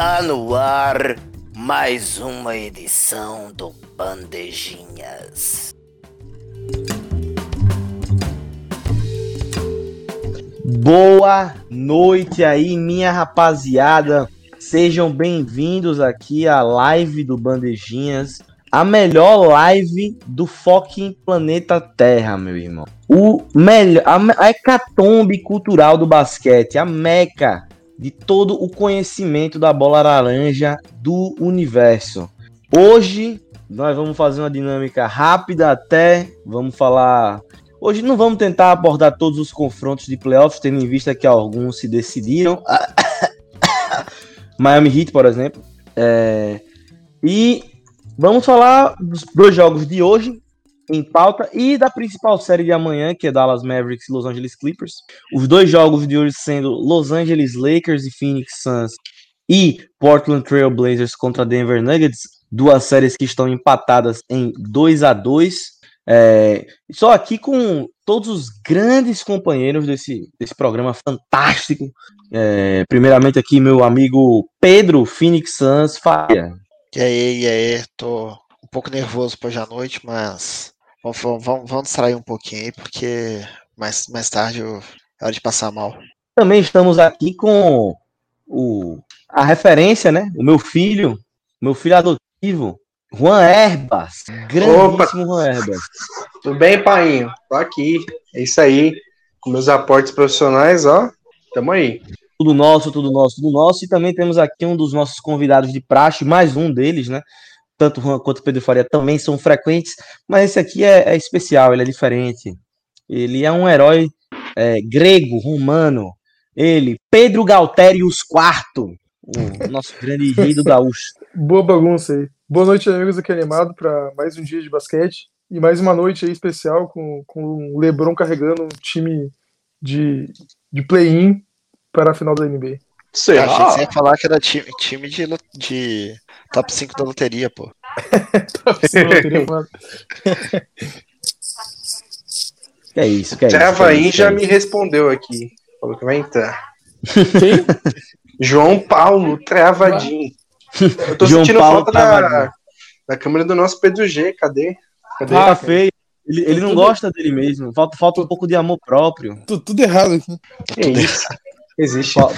Está no ar mais uma edição do Bandejinhas. Boa noite aí, minha rapaziada. Sejam bem-vindos aqui à live do Bandejinhas, a melhor live do fucking planeta Terra, meu irmão. O melhor, a, a hecatombe cultural do basquete, a meca de todo o conhecimento da bola laranja do universo. Hoje nós vamos fazer uma dinâmica rápida até, vamos falar Hoje não vamos tentar abordar todos os confrontos de playoffs, tendo em vista que alguns se decidiram. Miami Heat, por exemplo. É... E vamos falar dos dois jogos de hoje em pauta e da principal série de amanhã, que é Dallas Mavericks e Los Angeles Clippers. Os dois jogos de hoje sendo Los Angeles Lakers e Phoenix Suns e Portland Trail Blazers contra Denver Nuggets, duas séries que estão empatadas em 2 a 2 é, só aqui com todos os grandes companheiros desse, desse programa fantástico. É, primeiramente aqui meu amigo Pedro Phoenix Sans Faria. E aí, e aí, tô um pouco nervoso hoje à noite, mas vamos, vamos, vamos distrair um pouquinho aí, porque mais, mais tarde eu, é hora de passar mal. Também estamos aqui com o, a referência, né? O meu filho, meu filho adotivo, Juan Herbas. Grandíssimo Juan Herbas. Tudo bem, painho? Tô aqui. É isso aí. Com meus aportes profissionais, ó. Tamo aí. Tudo nosso, tudo nosso, tudo nosso. E também temos aqui um dos nossos convidados de praxe, mais um deles, né? Tanto Juan quanto Pedro Faria também são frequentes, mas esse aqui é, é especial, ele é diferente. Ele é um herói é, grego, romano. Ele, Pedro Galterius IV, o nosso grande rei do gaúcho. Boa bagunça aí. Boa noite, amigos aqui animado para mais um dia de basquete e mais uma noite aí especial com, com o LeBron carregando um time de, de play-in para a final da NBA. Sei lá. Achei que você ia falar que era time, time de, de top 5 da loteria, pô. top 5 da loteria, mano. que é isso, que é Travaim isso, já é me respondeu aqui. Falou que vai entrar. Quem? João Paulo Travadinho. Eu tô João sentindo Paulo falta da, da câmera do nosso Pedro G. Cadê? Cadê? Ah, feio. Ele, ele não gosta dele mesmo. Falta, falta um pouco de amor próprio. Tudo, tudo errado aqui. É isso. Existe. Falta,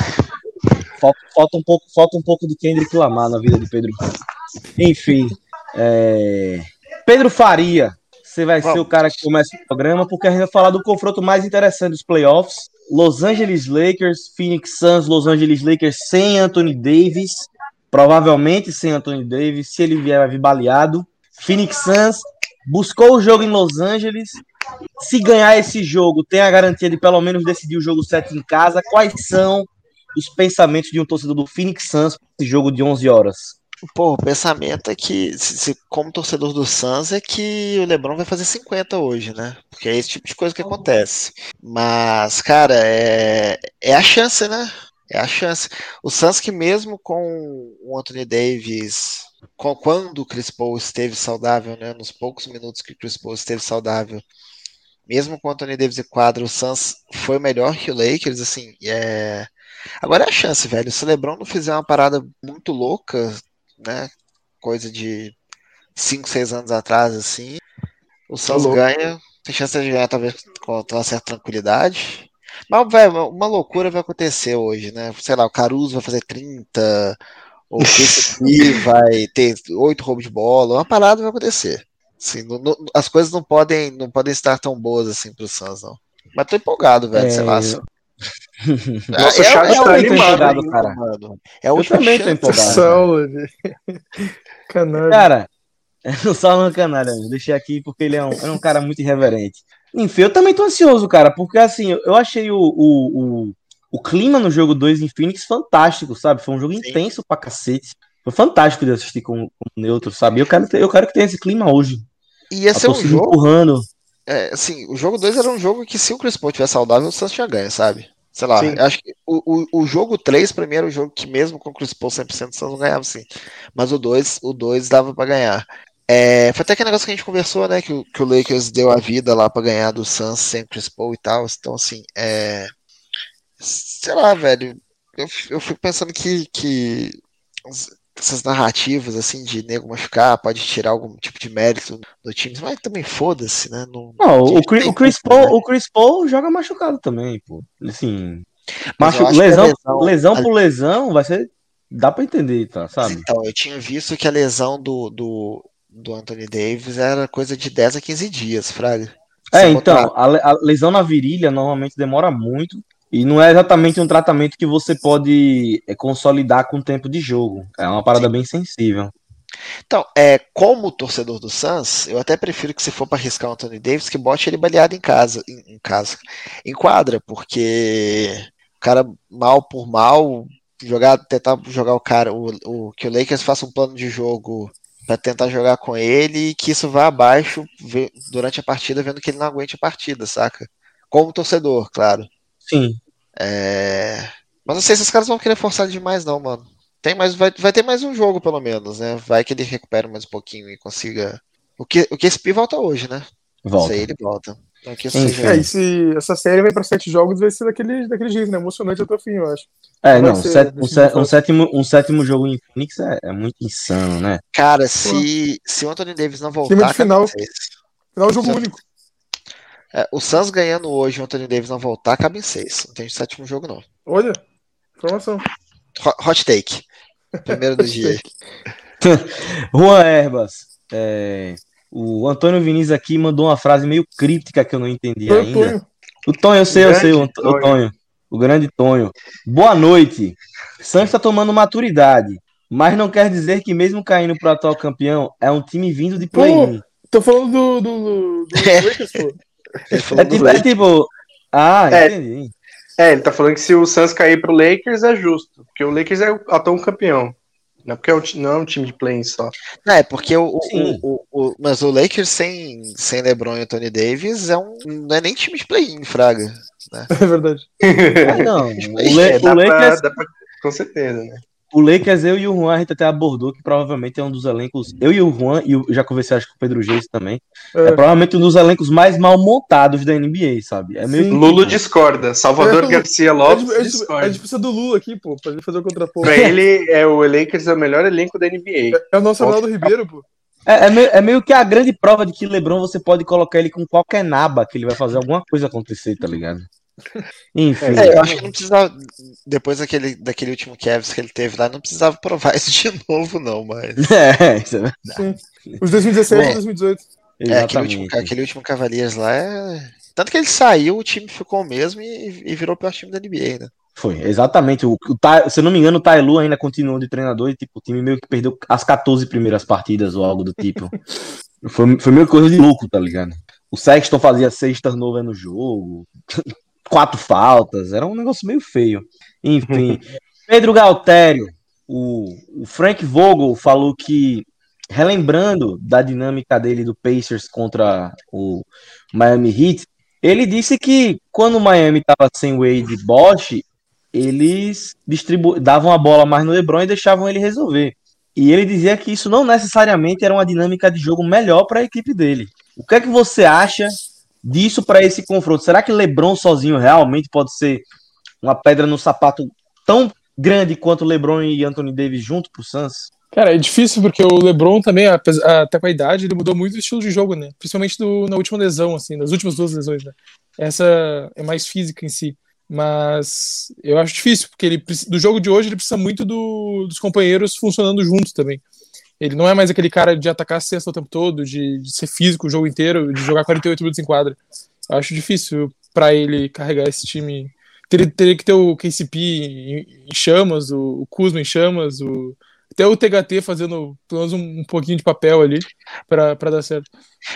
falta, um pouco, falta um pouco de Kendrick Lamar na vida de Pedro. Enfim. É... Pedro Faria. Você vai ser o cara que começa o programa, porque a gente vai falar do confronto mais interessante dos playoffs. Los Angeles Lakers, Phoenix Suns, Los Angeles Lakers sem Anthony Davis provavelmente sem Anthony Davis, se ele vier, vai vir baleado. Phoenix Suns buscou o jogo em Los Angeles. Se ganhar esse jogo, tem a garantia de pelo menos decidir o jogo 7 em casa. Quais são os pensamentos de um torcedor do Phoenix Suns para esse jogo de 11 horas? Pô, o pensamento é que, se, se, como torcedor do Suns, é que o LeBron vai fazer 50 hoje, né? Porque é esse tipo de coisa que acontece. Mas, cara, é, é a chance, né? É a chance. O Suns que mesmo com o Anthony Davis, com, quando o Chris Paul esteve saudável, né, nos poucos minutos que o Chris Paul esteve saudável, mesmo com o Anthony Davis e quadro, o Suns foi melhor que o Lakers, assim, é... Agora é a chance, velho. Se o LeBron não fizer uma parada muito louca, né, coisa de 5, 6 anos atrás, assim, o Suns tá ganha, tem chance de ganhar talvez com uma certa tranquilidade. Mas, velho, uma loucura vai acontecer hoje, né? Sei lá, o Caruso vai fazer 30, o PCP vai ter 8 roubos de bola, uma parada vai acontecer. Assim, não, não, as coisas não podem, não podem estar tão boas assim pro Suns, não. Mas tô empolgado, velho, é... sei lá. Nossa, é, o Chaves é, tá animado, cara. Mano. É eu também tô empolgado. Cara, o é canalha, deixei aqui porque ele é um, é um cara muito irreverente. Enfim, eu também tô ansioso, cara, porque assim, eu achei o, o, o, o clima no jogo 2 em Phoenix fantástico, sabe? Foi um jogo Sim. intenso pra cacete. Foi fantástico de assistir com, com neutro, sabe? Eu quero, eu quero que tenha esse clima hoje. Ia ser um jogo. Empurrando. É, assim, o jogo 2 era um jogo que se o Chris Paul tivesse saudável, o Santos tinha ganho, sabe? Sei lá, acho que o, o, o jogo 3 pra mim era o jogo que mesmo com o Chris Paul 100% o não ganhava, sim. Mas o 2, o 2 dava pra ganhar. É, foi até aquele negócio que a gente conversou, né? Que, que o Lakers deu a vida lá para ganhar do Suns sem Chris Paul e tal. Então, assim, é. Sei lá, velho. Eu, eu fico pensando que, que essas narrativas assim de nego machucar, pode tirar algum tipo de mérito do time, mas também foda-se, né? Não, não o, Chris, o, Chris Paul, né? o Chris Paul joga machucado também, pô. Assim, machu... lesão, lesão, lesão a... por lesão vai ser dá para entender, tá, sabe? Então, eu tinha visto que a lesão do, do, do Anthony Davis era coisa de 10 a 15 dias, Fraga. É, então, a, a lesão na virilha normalmente demora muito. E não é exatamente um tratamento que você pode é, consolidar com o tempo de jogo. É uma parada Sim. bem sensível. Então, é, como torcedor do Suns, eu até prefiro que se for para arriscar o Anthony Davis, que bote ele baleado em casa, em, em, casa, em quadra, porque o cara mal por mal jogar, tentar jogar o cara, o, o que o Lakers faça um plano de jogo para tentar jogar com ele e que isso vá abaixo durante a partida, vendo que ele não aguente a partida, saca? Como torcedor, claro. Sim. É... Mas não sei se esses caras vão querer forçar demais, não, mano. Tem mais, vai, vai ter mais um jogo, pelo menos, né? Vai que ele recupera mais um pouquinho e consiga. O que, o que esse Pi volta hoje, né? Volta. Isso aí ele volta. Então, seja... É, se essa série vai para sete jogos, vai ser daquele, daquele jeito, né? Emocionante até o fim, eu acho. É, não, ser, um, set, um, sétimo, um sétimo jogo em Phoenix é, é muito insano, né? Cara, se, se o Anthony Davis não voltar. Final. Final é jogo único. É, o Suns ganhando hoje, o Anthony Davis não voltar, cabe em seis. Não tem sétimo jogo, não. Olha, informação. Hot take. Primeiro do dia. Juan Herbas. É, o Antônio Vinícius aqui mandou uma frase meio crítica que eu não entendi Foi ainda. Tonho. O Tonho, eu sei, eu sei, o, o Tonho. O grande Tonho. Boa noite. Santos está tomando maturidade, mas não quer dizer que mesmo caindo para o atual campeão, é um time vindo de play-in. Tô falando do, do, do, do Lakers, pô. É tipo, é tipo, Ah, é, entendi. É, ele tá falando que se o Suns cair pro Lakers é justo, porque o Lakers é o atual campeão. Não é porque é um, não é um time de play só. Não, é porque o, o, o, o, Mas o Lakers sem, sem LeBron e Anthony Davis é um, não é nem time de play-in, Fraga. Né? É verdade. É, não, o, Le, é, o Lakers. Pra, pra, com certeza, né? O Lakers, eu e o Juan, a gente até abordou que provavelmente é um dos elencos. Eu e o Juan, e eu já conversei acho com o Pedro Geis também. É. é. provavelmente um dos elencos mais mal montados da NBA, sabe? É meio Lula discorda. Salvador é, Garcia Lopes. A gente, discorda. a gente precisa do Lula aqui, pô, pra ele fazer o contraponto. Pra ele, é, o Lakers é o melhor elenco da NBA. É, é o nosso Ronaldo Ribeiro, pô. É, é, meio, é, meio, que a grande prova de que LeBron você pode colocar ele com qualquer naba que ele vai fazer alguma coisa acontecer, tá ligado? Enfim. É, eu acho que não precisava. Depois daquele, daquele último Cavs que ele teve lá, não precisava provar isso de novo, não, mas. É, isso é verdade. Sim. Os 2017 e 2018. É, aquele último, aquele último Cavaliers lá é. Tanto que ele saiu, o time ficou o mesmo e, e virou o pior time da NBA, né? Foi, exatamente. O, o, se eu não me engano, o Tailu ainda continuou de treinador e tipo, o time meio que perdeu as 14 primeiras partidas ou algo do tipo. foi, foi meio coisa de louco, tá ligado? O Sexton fazia seis turnovers no jogo quatro faltas, era um negócio meio feio. Enfim, Pedro Galtério, o, o Frank Vogel falou que, relembrando da dinâmica dele do Pacers contra o Miami Heat, ele disse que quando o Miami estava sem Wade e Bosch, eles distribu davam a bola mais no LeBron e deixavam ele resolver. E ele dizia que isso não necessariamente era uma dinâmica de jogo melhor para a equipe dele. O que é que você acha disso para esse confronto? Será que LeBron sozinho realmente pode ser uma pedra no sapato tão grande quanto LeBron e Anthony Davis junto pro Suns? Cara, é difícil porque o LeBron também, até com a idade, ele mudou muito o estilo de jogo, né? Principalmente do, na última lesão, assim, nas últimas duas lesões, né? Essa é mais física em si. Mas eu acho difícil, porque ele do jogo de hoje ele precisa muito do, dos companheiros funcionando juntos também. Ele não é mais aquele cara de atacar a cesta o tempo todo, de, de ser físico o jogo inteiro, de jogar 48 minutos em quadra. Eu acho difícil para ele carregar esse time. Teria, teria que ter o KCP em, em chamas, o, o Kuzma em chamas, o, até o THT fazendo pelo menos um, um pouquinho de papel ali para dar certo.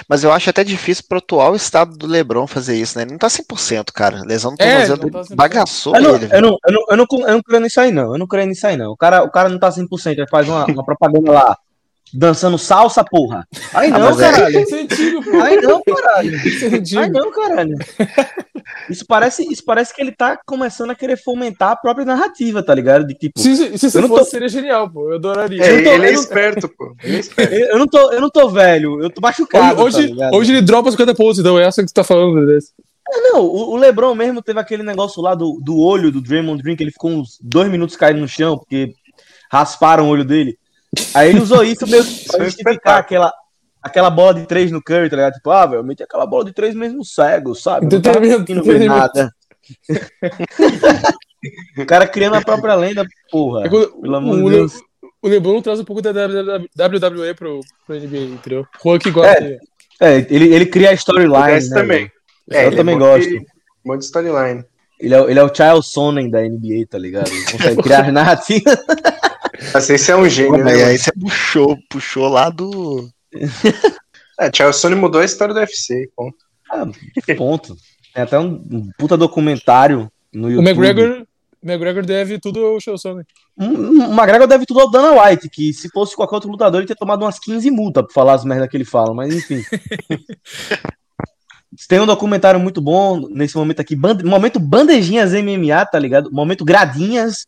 Mas eu acho até difícil pro atual estado do LeBron fazer isso, né? Ele não tá 100%, cara. Lesão é, tornozelo é, tá bagaçou eu não, ele. Eu não, eu, não, eu, não, eu não creio nisso aí, não. Eu não creio nisso aí, não. O cara, o cara não tá 100%. Ele faz uma, uma propaganda lá dançando salsa, porra. Aí ah, não, ah, caralho. É... Aí não, caralho. É Aí não, caralho. Isso parece, isso parece que ele tá começando a querer fomentar a própria narrativa, tá ligado? De tipo. Se, se, se fosse, tô... seria genial, pô. Eu adoraria. É, eu tô, ele é esperto, pô. Ele é esperto. Eu não tô, eu não tô velho, eu tô machucado. Hoje, tá hoje ele dropa 50 pontos, então é essa que tu tá falando desse. É, não, o, o Lebron mesmo teve aquele negócio lá do, do olho do Draymond Green, que ele ficou uns dois minutos caindo no chão, porque rasparam o olho dele. Aí ele usou isso meio que pra justificar aquela, aquela bola de três no Curry, tá ligado? Tipo, ah, velho, eu meti aquela bola de três mesmo cego, sabe? Não, tá não vê nada. o cara criando a própria lenda, porra. É pelo amor de Deus. O LeBron traz um pouco da WWE pro, pro NBA, entendeu? O que gosta. É, é, ele, ele cria a storyline. Né, também. É, eu também gosto. Um monte de storyline. Ele é, ele é o Charles Sonnen da NBA, tá ligado? Ele consegue criar narrativa. Assim, esse é um gênio, né? Aí você puxou, puxou lá do. É, Charles Sonnen mudou a história do UFC, ponto. Ah, ponto. Tem até um, um puta documentário no YouTube. O McGregor, McGregor deve tudo ao Charles Sonnen. O McGregor deve tudo ao Dana White, que se fosse qualquer outro lutador, ele teria tomado umas 15 multas pra falar as merdas que ele fala, mas enfim. Tem um documentário muito bom nesse momento aqui, band... momento bandejinhas MMA, tá ligado? Momento gradinhas.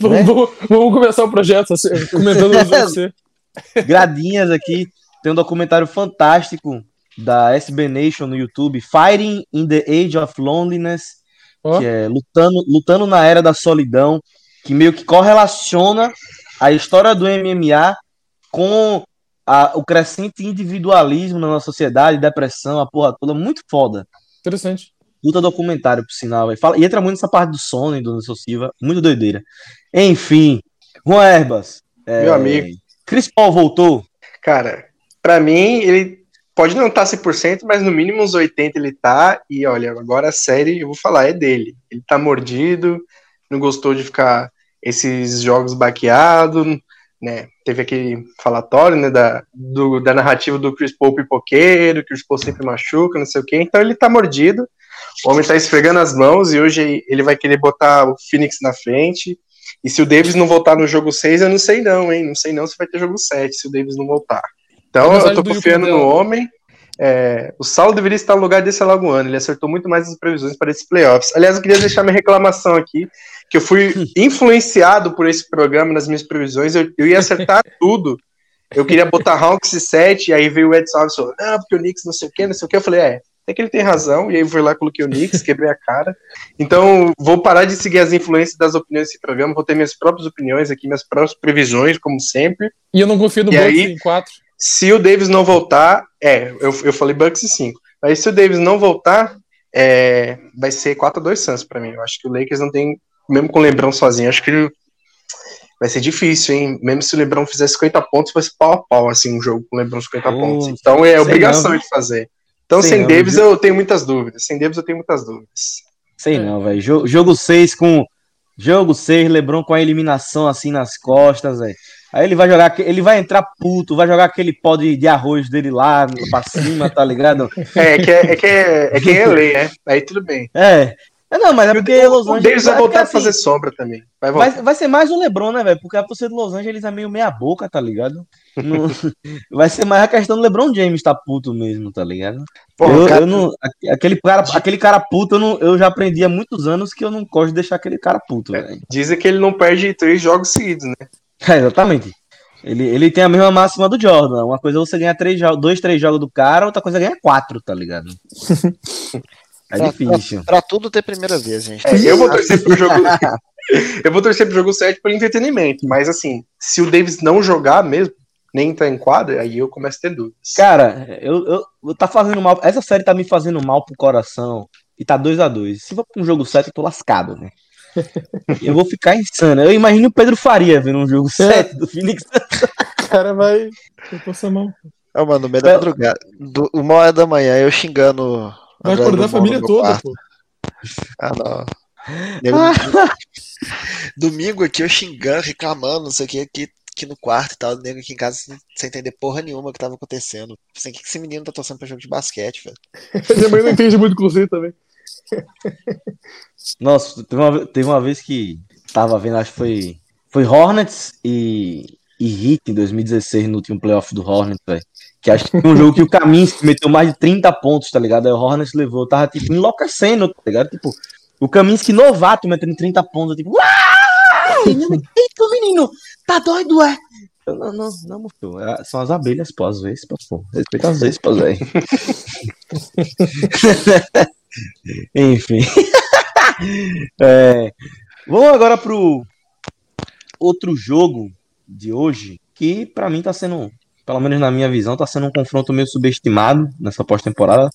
Né? Vamos, vamos, começar o projeto, assim, comentando você. Gradinhas aqui. Tem um documentário fantástico da SB Nation no YouTube, Fighting in the Age of Loneliness, oh. que é lutando, lutando na era da solidão, que meio que correlaciona a história do MMA com a, o crescente individualismo na nossa sociedade, depressão, a porra toda, muito foda. Interessante. Puta documentário, por sinal. E, fala, e entra muito nessa parte do sono e do Nelson Silva, muito doideira. Enfim, Juan Herbas. É, Meu amigo. Chris Paul voltou? Cara, para mim, ele pode não estar tá 100%, mas no mínimo uns 80% ele tá. E olha, agora a série, eu vou falar, é dele. Ele tá mordido, não gostou de ficar esses jogos baqueados, né, teve aquele falatório, né, da, do, da narrativa do Chris Paul pipoqueiro, que o Chris Paul sempre machuca, não sei o quê, então ele tá mordido, o homem tá esfregando as mãos e hoje ele vai querer botar o Phoenix na frente, e se o Davis não voltar no jogo 6, eu não sei não, hein, não sei não se vai ter jogo 7, se o Davis não voltar. Então eu tô confiando no homem, é, o Saulo deveria estar no lugar desse Alagoano, ele acertou muito mais as previsões para esses playoffs. Aliás, eu queria deixar minha reclamação aqui, que eu fui influenciado por esse programa nas minhas previsões, eu, eu ia acertar tudo. Eu queria botar Hawks e 7, e aí veio o Ed Salves e falou, não, porque o Knicks não sei o que, não sei o que. Eu falei, é, até que ele tem razão, e aí eu fui lá, coloquei o Knicks, quebrei a cara. Então, vou parar de seguir as influências das opiniões desse programa, vou ter minhas próprias opiniões aqui, minhas próprias previsões, como sempre. E eu não confio no Bucks em 4. Se o Davis não voltar, é, eu, eu falei Bucks em 5. Mas se o Davis não voltar, é, vai ser 4x2 Suns pra mim. Eu acho que o Lakers não tem mesmo com o Lebrão sozinho, acho que vai ser difícil, hein? Mesmo se o Lebrão fizer 50 pontos, vai ser pau a pau, assim, um jogo com o Lebrão 50 oh, pontos. Então é obrigação não. de fazer. Então, sei sem não, Davis, eu tenho muitas dúvidas. Sem Davis, eu tenho muitas dúvidas. Sei é. não, velho. Jogo, jogo 6 com. Jogo 6, Lebron com a eliminação assim nas costas, velho. Aí ele vai jogar, ele vai entrar puto, vai jogar aquele pó de, de arroz dele lá pra cima, tá ligado? É, é que é, é, que é, é, que é lei, né? Aí tudo bem. É, é, não, mas é porque o, Los Angeles. O Davis vai voltar assim, a fazer sombra também. Vai, vai, vai, ser mais o Lebron, né, velho? Porque a torcida do Los Angeles é meio meia-boca, tá ligado? vai ser mais a questão do LeBron James tá puto mesmo, tá ligado? Porra, eu, cara... eu, não, aquele, cara, aquele cara puto, eu, não, eu já aprendi há muitos anos que eu não gosto de deixar aquele cara puto, é, velho. Dizem que ele não perde três jogos seguidos, né? É, exatamente. Ele, ele tem a mesma máxima do Jordan. Uma coisa é você ganhar três, dois, três jogos do cara, outra coisa é ganhar quatro, tá ligado? É pra, difícil. Pra, pra, tudo ter primeira vez, gente. É, eu vou torcer pro jogo. eu vou torcer pro jogo 7 pelo entretenimento. Mas assim, se o Davis não jogar mesmo, nem entrar em quadra, aí eu começo a ter dúvidas. Cara, eu, eu, eu tá fazendo mal. Essa série tá me fazendo mal pro coração. E tá 2 a 2 Se for pra um jogo 7, eu tô lascado, né? eu vou ficar insano. Eu imagino o Pedro Faria vendo um jogo 7 do Phoenix. o cara vai. Eu mão. Ah, mano, no meio da madrugada, do, uma hora da manhã, eu xingando Vai acordar a família toda, pô. Ah, não. Domingo aqui eu xingando, reclamando, não sei o que, aqui, aqui no quarto e tal, nego aqui em casa sem, sem entender porra nenhuma que tava acontecendo. Assim, o que esse menino tá torcendo pra jogo de basquete, velho? Minha mãe não entende muito com você também. Nossa, teve uma, teve uma vez que tava vendo, acho que foi, foi Hornets e, e Heat em 2016 no último playoff do Hornets, velho. Que acho que foi um jogo que o Kaminsky meteu mais de 30 pontos, tá ligado? Aí o Hornets levou, tava tipo enlouquecendo, tá ligado? Tipo, o Kaminsky novato metendo 30 pontos, tipo, uau! Eita, menino, tá doido, é? Não, não, não, mostrou. É, são as abelhas, pô, às vezes, pô. Respeita às vezes, pô, velho. Enfim. é, vamos agora pro outro jogo de hoje, que para mim tá sendo, pelo menos na minha visão, tá sendo um confronto meio subestimado nessa pós-temporada.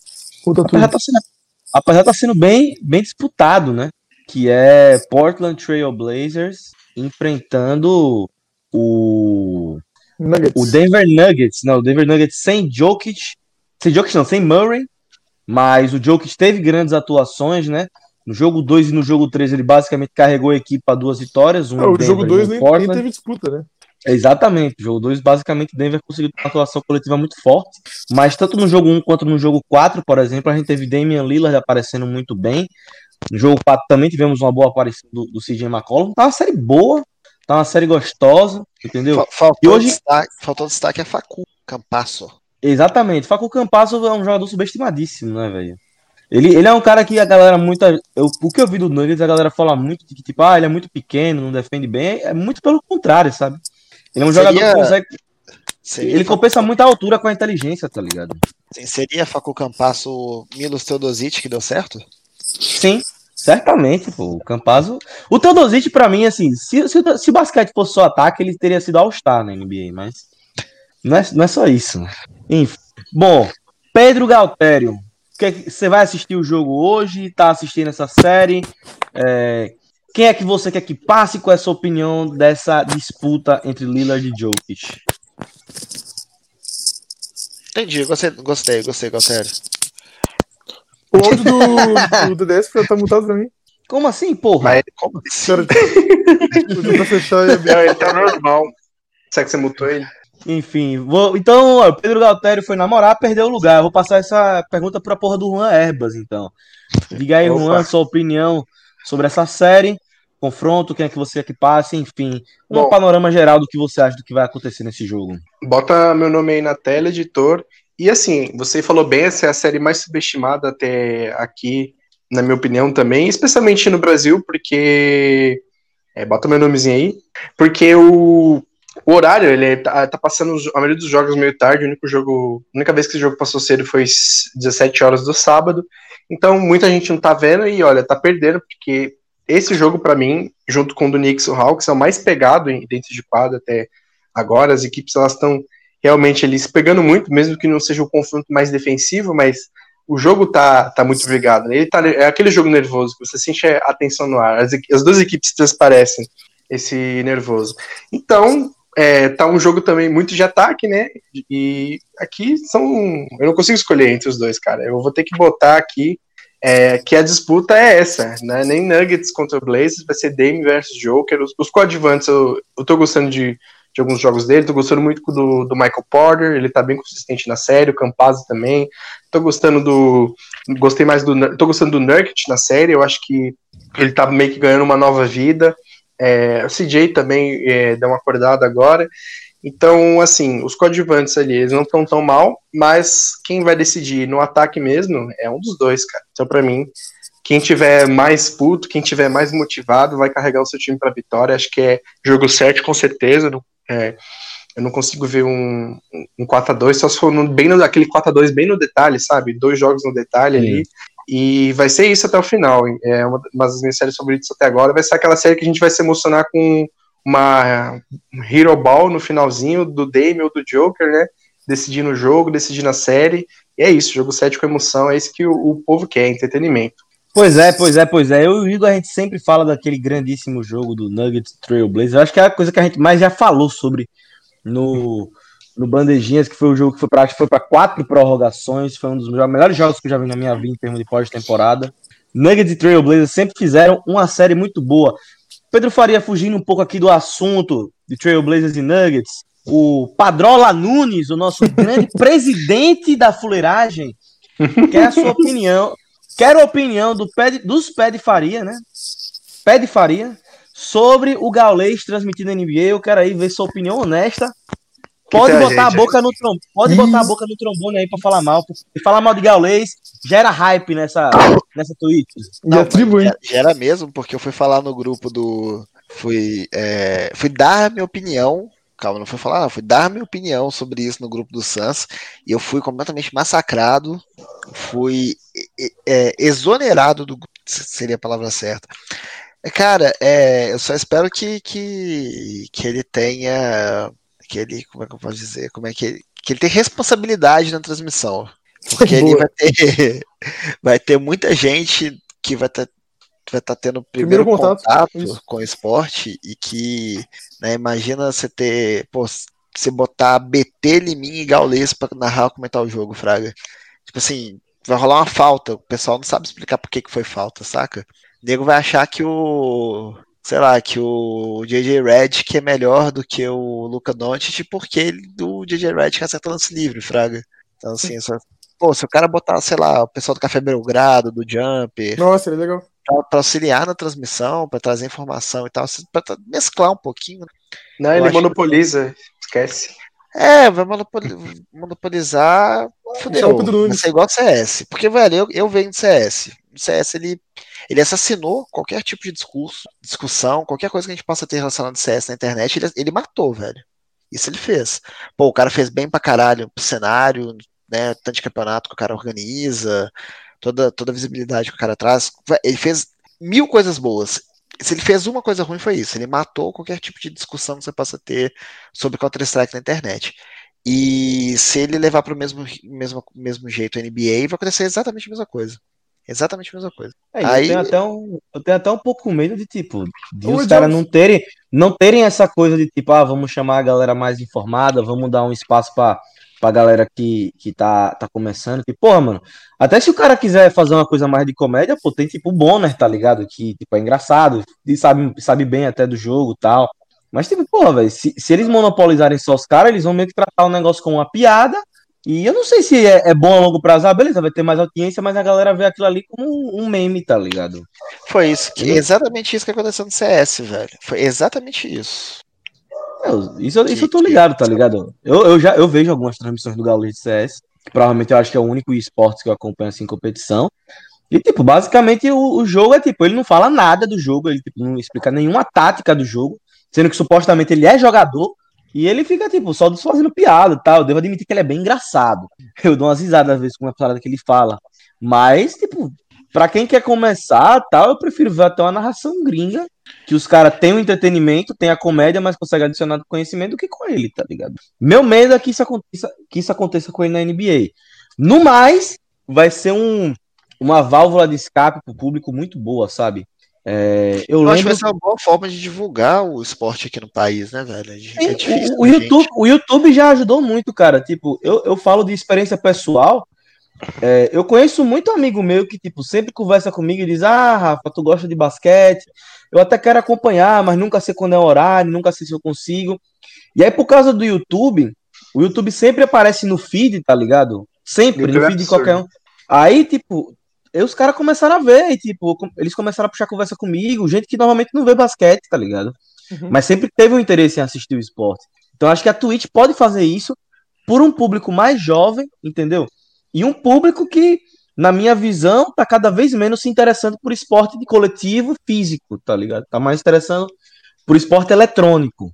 Apesar tá sendo, apesar tá sendo bem, bem disputado, né? Que é Portland Trail Blazers enfrentando o Nuggets. o Denver Nuggets, não, o Denver Nuggets sem Jokic, sem Jokic não, sem Murray, mas o Jokic teve grandes atuações, né? No jogo 2 e no jogo 3 ele basicamente carregou a equipe para duas vitórias. Um não, o jogo 2 nem, nem, teve disputa, né? Exatamente, o jogo 2 basicamente Denver conseguiu uma atuação coletiva muito forte, mas tanto no jogo 1 um quanto no jogo 4, por exemplo, a gente teve Damian Lillard aparecendo muito bem. No jogo 4 também tivemos uma boa aparição do, do CJ McCollum. Tá uma série boa, tá uma série gostosa, entendeu? Faltou, e hoje... destaque, faltou destaque a Facu Campasso. Exatamente, Facu Campasso é um jogador subestimadíssimo, né, velho? Ele, ele é um cara que a galera muita. Eu, o que eu vi do Nuggets, a galera fala muito de que, tipo, ah, ele é muito pequeno, não defende bem. É muito pelo contrário, sabe? Ele é um seria... jogador que consegue. Seria ele compensa muito a altura com a inteligência, tá ligado? Sim, seria Facu Campasso Milos Teodosic que deu certo? Sim, certamente, pô. O Campazzo. O Teodosic, pra mim, assim, se, se, se o basquete fosse só ataque, ele teria sido All-Star na NBA, mas. Não é, não é só isso. Enfim. Bom, Pedro Galtério. Você vai assistir o jogo hoje? Tá assistindo essa série? É, quem é que você quer que passe? Qual é a sua opinião dessa disputa entre Lillard e Jokic? Entendi, gostei, gostei, gostei, gostei. O áudio do, do DDS tá mutado pra mim. Como assim, porra? Mas, como assim? Pra fechar ele. Não, ele tá normal. Será que você mutou ele? Enfim, vou, então, ó, o Pedro Galtério foi namorar, perdeu o lugar. Eu vou passar essa pergunta pra porra do Juan Herbas, então. Diga aí, Opa. Juan, sua opinião sobre essa série, confronto, quem é que você quer que passe, enfim, um Bom, panorama geral do que você acha do que vai acontecer nesse jogo. Bota meu nome aí na tela, editor. E assim, você falou bem, essa é a série mais subestimada até aqui, na minha opinião também, especialmente no Brasil, porque. É, bota meu nomezinho aí. Porque o o horário, ele tá, tá, passando a maioria dos jogos meio tarde, o único jogo, a única vez que esse jogo passou cedo foi 17 horas do sábado. Então, muita gente não tá vendo e olha, tá perdendo porque esse jogo para mim, junto com o do Knicks e o Hawks, é o mais pegado dentro de quadra até agora. As equipes elas estão realmente ali se pegando muito, mesmo que não seja o confronto mais defensivo, mas o jogo tá, tá muito brigado. Né? Ele tá, é aquele jogo nervoso que você sente a tensão no ar. As, as duas equipes transparecem esse nervoso. Então, é, tá um jogo também muito de ataque, né? E aqui são. Eu não consigo escolher entre os dois, cara. Eu vou ter que botar aqui é, que a disputa é essa, né? Nem Nuggets contra Blazers, vai ser Dame versus Joker. Os, os coadjuvantes, eu, eu tô gostando de, de alguns jogos dele, tô gostando muito do, do Michael Porter, ele tá bem consistente na série, o Campazzo também. Tô gostando do. Gostei mais do. Tô gostando do Nurkic na série, eu acho que ele tá meio que ganhando uma nova vida. É, o CJ também é, deu uma acordada agora. Então, assim, os coadjuvantes ali, eles não estão tão mal, mas quem vai decidir no ataque mesmo é um dos dois, cara. Então, para mim, quem tiver mais puto, quem tiver mais motivado, vai carregar o seu time para vitória. Acho que é jogo certo, com certeza. É, eu não consigo ver um, um 4x2, só se for no, bem no, aquele 4x2 bem no detalhe, sabe? Dois jogos no detalhe Sim. ali. E vai ser isso até o final. É uma, das minhas séries favoritas até agora. Vai ser aquela série que a gente vai se emocionar com uma Hero Ball no finalzinho do Dame ou do Joker, né? Decidindo o jogo, decidindo a série. E é isso, jogo 7 com emoção, é isso que o, o povo quer, entretenimento. Pois é, pois é, pois é. Eu e o Igor, a gente sempre fala daquele grandíssimo jogo do Nuggets Trailblazers. Eu acho que é a coisa que a gente mais já falou sobre no, no Bandejinhas, que foi o jogo que foi para foi para quatro prorrogações, foi um dos melhores jogos que eu já vi na minha vida em termos de pós-temporada. Nuggets e Trailblazers sempre fizeram uma série muito boa. Pedro Faria fugindo um pouco aqui do assunto de Trailblazers e Nuggets, o Padrola Nunes, o nosso grande presidente da fuleiragem, quer a sua opinião, quero a opinião do pé de, dos pé de Faria, né? Pé de Faria, sobre o Gaulês transmitido na NBA. Eu quero aí ver sua opinião honesta Pode botar a, boca no trombone, pode botar a boca no trombone aí pra falar mal. Porque falar mal de Gaulês gera hype nessa, nessa tweet. Não, gera, gera mesmo, porque eu fui falar no grupo do. Fui, é, fui dar minha opinião. Calma, não fui falar, não. Fui dar minha opinião sobre isso no grupo do Sans. E eu fui completamente massacrado. Fui é, exonerado do seria a palavra certa. Cara, é, eu só espero que, que, que ele tenha. Que ele, como é que eu posso dizer? Como é que ele, que ele tem responsabilidade na transmissão. Porque ele vai ter, vai ter muita gente que vai estar vai estar tendo primeiro, primeiro contato, contato com o esporte e que, né, imagina você ter, pô, você botar BT, Liminha e Gaules para narrar comentar o jogo, Fraga. Tipo assim, vai rolar uma falta, o pessoal não sabe explicar por que, que foi falta, saca? O nego vai achar que o, sei lá, que o JJ Red que é melhor do que o Luca Doncic porque ele, o JJ Red que acerta lance livre, Fraga. Então assim, só, pô, se o cara botar, sei lá, o pessoal do Café Belgrado, do Jumper. Nossa, é legal para auxiliar na transmissão, para trazer informação e tal, para mesclar um pouquinho. Né? Não, eu ele monopoliza, que... esquece. É, vai monopolizar. Fudeu. Vai ser igual CS. Porque, velho, eu, eu venho de CS. O CS ele, ele assassinou qualquer tipo de discurso, discussão, qualquer coisa que a gente possa ter relacionado CS na internet, ele, ele matou, velho. Isso ele fez. Pô, o cara fez bem pra caralho pro cenário, né? Tanto de campeonato que o cara organiza, toda, toda a visibilidade que o cara traz. Ele fez mil coisas boas. Se ele fez uma coisa ruim, foi isso. Ele matou qualquer tipo de discussão que você possa ter sobre Counter-Strike na internet. E se ele levar para o mesmo, mesmo, mesmo jeito a NBA, vai acontecer exatamente a mesma coisa. Exatamente a mesma coisa. É, Aí... eu, tenho até um, eu tenho até um pouco medo de, tipo, de os caras não terem, não terem essa coisa de, tipo, ah, vamos chamar a galera mais informada, vamos dar um espaço para pra galera que, que tá, tá começando. Que, porra, mano, até se o cara quiser fazer uma coisa mais de comédia, pô, tem tipo o Bonner, tá ligado? Que, tipo, é engraçado, e sabe, sabe bem até do jogo tal. Mas, tipo, porra, velho, se, se eles monopolizarem só os caras, eles vão meio que tratar o negócio como uma piada. E eu não sei se é, é, bom a longo prazo. Ah, beleza, vai ter mais audiência, mas a galera vê aquilo ali como um, um meme, tá ligado? Foi isso, que, exatamente isso que aconteceu no CS, velho. Foi exatamente isso. Isso, isso eu tô ligado, tá ligado? Eu, eu já eu vejo algumas transmissões do Galo de CS, que provavelmente eu acho que é o único esporte que eu acompanho assim em competição. E, tipo, basicamente o, o, jogo é tipo, ele não fala nada do jogo, ele tipo, não explica nenhuma tática do jogo, sendo que supostamente ele é jogador, e ele fica, tipo, só fazendo piada e tal. Eu devo admitir que ele é bem engraçado. Eu dou umas risadas às vezes com uma parada que ele fala. Mas, tipo, pra quem quer começar tal, eu prefiro ver até uma narração gringa que os caras têm o entretenimento, têm a comédia, mas conseguem adicionar conhecimento do que com ele, tá ligado? Meu medo é que isso aconteça, que isso aconteça com ele na NBA. No mais, vai ser um, uma válvula de escape pro público muito boa, sabe? É, eu, eu lembro... acho que vai ser uma boa forma de divulgar o esporte aqui no país, né, velho? É, é difícil. O, YouTube, o YouTube já ajudou muito, cara. Tipo, eu, eu falo de experiência pessoal. É, eu conheço muito amigo meu que, tipo, sempre conversa comigo e diz: Ah, Rafa, tu gosta de basquete, eu até quero acompanhar, mas nunca sei quando é o horário, nunca sei se eu consigo. E aí, por causa do YouTube, o YouTube sempre aparece no feed, tá ligado? Sempre, no feed de qualquer um. Aí, tipo, aí os caras começaram a ver, e, tipo, eles começaram a puxar conversa comigo, gente que normalmente não vê basquete, tá ligado? Uhum. Mas sempre teve um interesse em assistir o esporte. Então acho que a Twitch pode fazer isso por um público mais jovem, entendeu? E um público que na minha visão, tá cada vez menos se interessando por esporte de coletivo físico, tá ligado? Tá mais interessando por esporte eletrônico.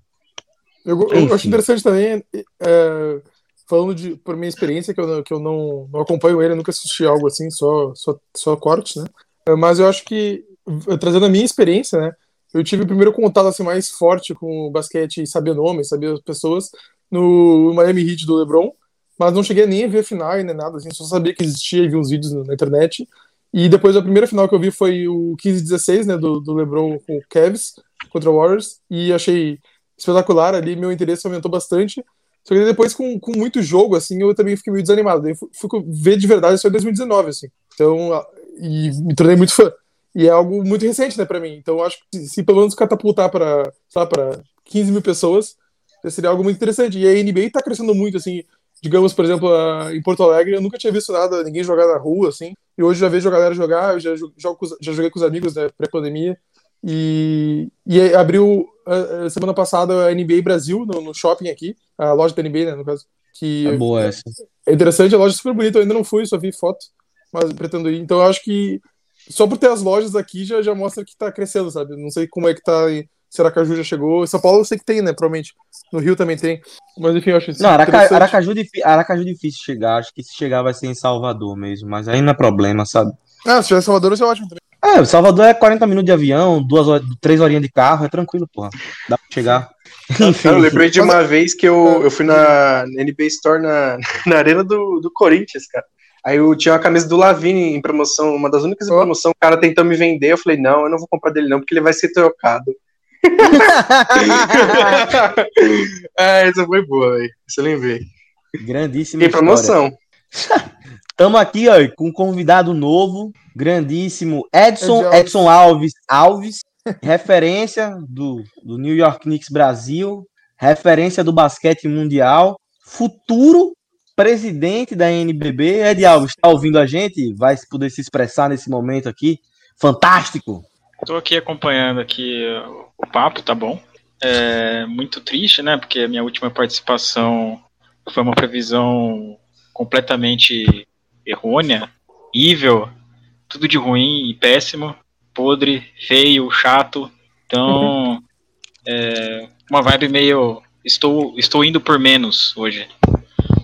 Eu, eu acho interessante também, é, falando de, por minha experiência, que eu, que eu não, não acompanho ele, nunca assisti algo assim, só, só, só cortes, né? É, mas eu acho que, trazendo a minha experiência, né? Eu tive o primeiro contato assim, mais forte com o basquete e saber nomes, saber as pessoas, no Miami Heat do LeBron mas não cheguei nem a ver a final nem nada, assim, só sabia que existia e vi uns vídeos na internet. E depois a primeira final que eu vi foi o 15-16, né, do, do LeBron com o Cavs contra o Warriors, e achei espetacular ali, meu interesse aumentou bastante. Só que depois, com, com muito jogo, assim, eu também fiquei meio desanimado. Daí fui, fui ver de verdade só em 2019, assim. Então, e me tornei muito fã. E é algo muito recente, né, pra mim. Então, acho que se, se pelo menos catapultar para, para 15 mil pessoas, seria algo muito interessante. E a NBA tá crescendo muito, assim digamos, por exemplo, em Porto Alegre, eu nunca tinha visto nada, ninguém jogar na rua, assim, e hoje já vejo a galera jogar, eu já, jogo, já joguei com os amigos, né, pré-pandemia, e, e abriu semana passada a NBA Brasil, no, no, shopping aqui, a loja da NBA, né, no caso, que é boa essa. É interessante, a loja é super bonita, eu ainda não fui, só vi foto, mas pretendo ir, então eu acho que só por ter as lojas aqui já, já mostra que tá crescendo, sabe, não sei como é que tá se Aracaju já chegou. São Paulo eu sei que tem, né? Provavelmente. No Rio também tem. Mas enfim, eu acho isso. Não, Araca, Aracaju, Aracaju é difícil chegar. Acho que se chegar vai ser em Salvador mesmo. Mas aí não é problema, sabe? Ah, se tiver em Salvador, vai ser ótimo também. É, Salvador é 40 minutos de avião, duas horas, três horinhas de carro, é tranquilo, porra. Dá pra chegar. Enfim. Eu lembrei de uma vez que eu, eu fui na NBA Store na, na arena do, do Corinthians, cara. Aí eu tinha uma camisa do Lavini em promoção, uma das únicas em promoção. O cara tentou me vender. Eu falei, não, eu não vou comprar dele, não, porque ele vai ser trocado. é, essa foi boa, velho. Isso eu lembrei. Grandíssima. Em promoção. Estamos aqui, ó, com um convidado novo, grandíssimo, Edson, Edson Alves, Alves, referência do, do New York Knicks Brasil, referência do basquete mundial, futuro presidente da NBB. Ed Alves, está ouvindo a gente? Vai poder se expressar nesse momento aqui? Fantástico! Estou aqui acompanhando aqui o papo, tá bom? É muito triste, né? Porque a minha última participação foi uma previsão completamente errônea, evil, tudo de ruim e péssimo, podre, feio, chato. Então, é, uma vibe meio. Estou, estou indo por menos hoje.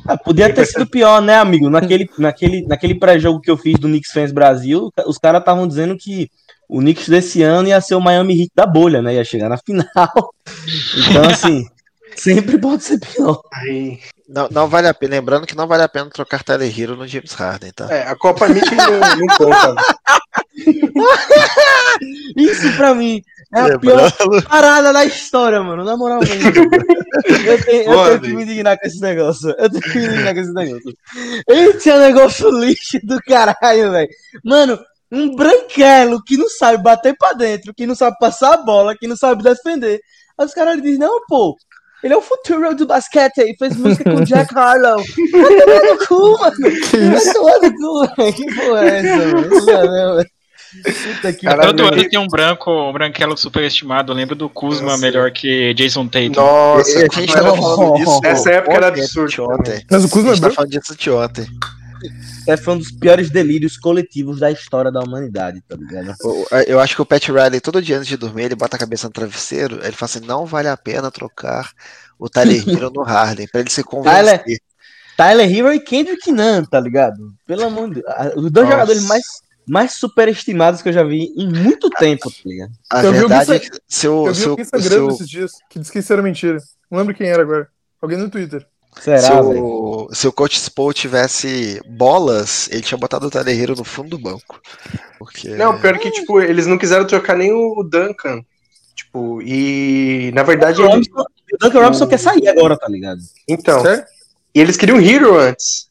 Ah, podia ter sido pior, né, amigo? Naquele, naquele, naquele pré-jogo que eu fiz do Knicks Fans Brasil, os caras estavam dizendo que o Knicks desse ano ia ser o Miami Heat da bolha, né? Ia chegar na final. Então, assim, sempre pode ser pior. Aí, não, não vale a pena. Lembrando que não vale a pena trocar Tyler Hero no James Harden, tá? É, a Copa Nick não, não conta. Né? Isso pra mim é a pior parada da história, mano. Na moral mesmo. Eu tenho, eu tenho que me indignar com esse negócio. Eu tenho que me indignar com esse negócio. Esse é um negócio lixo do caralho, velho. Mano, um branquelo que não sabe bater pra dentro, que não sabe passar a bola, que não sabe defender. Aí os caras dizem, não, pô, ele é o futuro do basquete e fez música com Jack Harlow. Vai tomar no cu, mano. Vai tomar no cu, velho. Que porra é essa, mano? Puta que Todo ano tem um branco, um branquelo superestimado. Eu lembro do Kuzma Nossa. melhor que Jason Tatum. Nossa, a gente tava falando disso. Nessa época era absurdo. Mas o Kuzma é branco. falando disso de ontem. É foi um dos piores delírios coletivos da história da humanidade, tá ligado? Eu acho que o Pat Riley, todo dia antes de dormir, ele bota a cabeça no travesseiro, ele fala assim: não vale a pena trocar o Tyler Hero no Harden, pra ele se convencer. Tyler, Tyler Hero e Kendrick Nunn, tá ligado? Pelo amor de Deus. Os dois Nossa. jogadores mais, mais superestimados que eu já vi em muito tempo, tá ligado? A eu verdade vi é que seu, eu vi o seu... esses dias que disse que isso era mentira. Não lembro quem era agora. Alguém no Twitter. Será, se, o, se o Coach Spo tivesse bolas, ele tinha botado o Hero no fundo do banco. Porque... Não, pior que, tipo, eles não quiseram trocar nem o Duncan. Tipo, e na verdade. O, Robinson, o Duncan Robinson o... quer sair agora, tá ligado? Então. Certo? E eles queriam o Hero antes.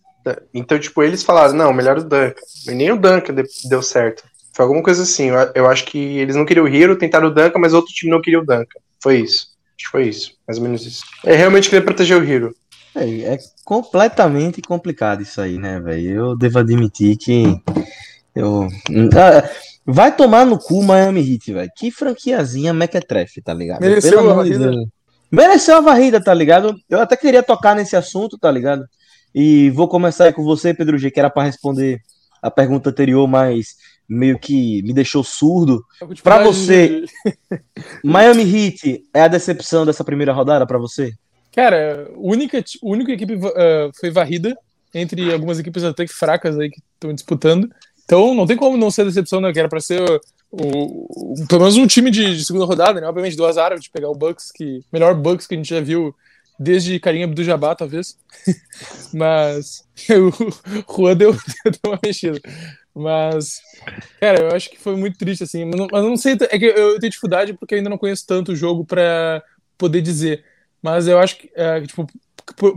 Então, tipo, eles falaram, não, melhor o Duncan. E nem o Duncan deu certo. Foi alguma coisa assim. Eu, eu acho que eles não queriam o Hero, tentaram o Duncan, mas outro time não queria o Duncan. Foi isso. Acho que foi isso. Mais ou menos isso. É realmente querer proteger o Hero. É, é completamente complicado isso aí, né, velho? Eu devo admitir que eu. Ah, vai tomar no cu Miami Heat, velho. Que franquiazinha mequetrefe, tá ligado? Mereceu Pelo a varrida. De Mereceu a varrida, tá ligado? Eu até queria tocar nesse assunto, tá ligado? E vou começar aí com você, Pedro G, que era para responder a pergunta anterior, mas meio que me deixou surdo. Para você, Miami Heat é a decepção dessa primeira rodada para você? Cara, única, única equipe uh, foi varrida entre algumas equipes até que fracas aí que estão disputando. Então não tem como não ser decepção, né? Que era pra ser o, o, pelo menos um time de, de, segunda rodada, né? Obviamente do azar de pegar o Bucks, que melhor Bucks que a gente já viu desde Carinha do Jabá, talvez. Mas o Juan deu, deu uma mexida. Mas, cara, eu acho que foi muito triste, assim. Mas não, mas não sei, é que eu tenho dificuldade porque eu ainda não conheço tanto o jogo para poder dizer. Mas eu acho que, é, tipo,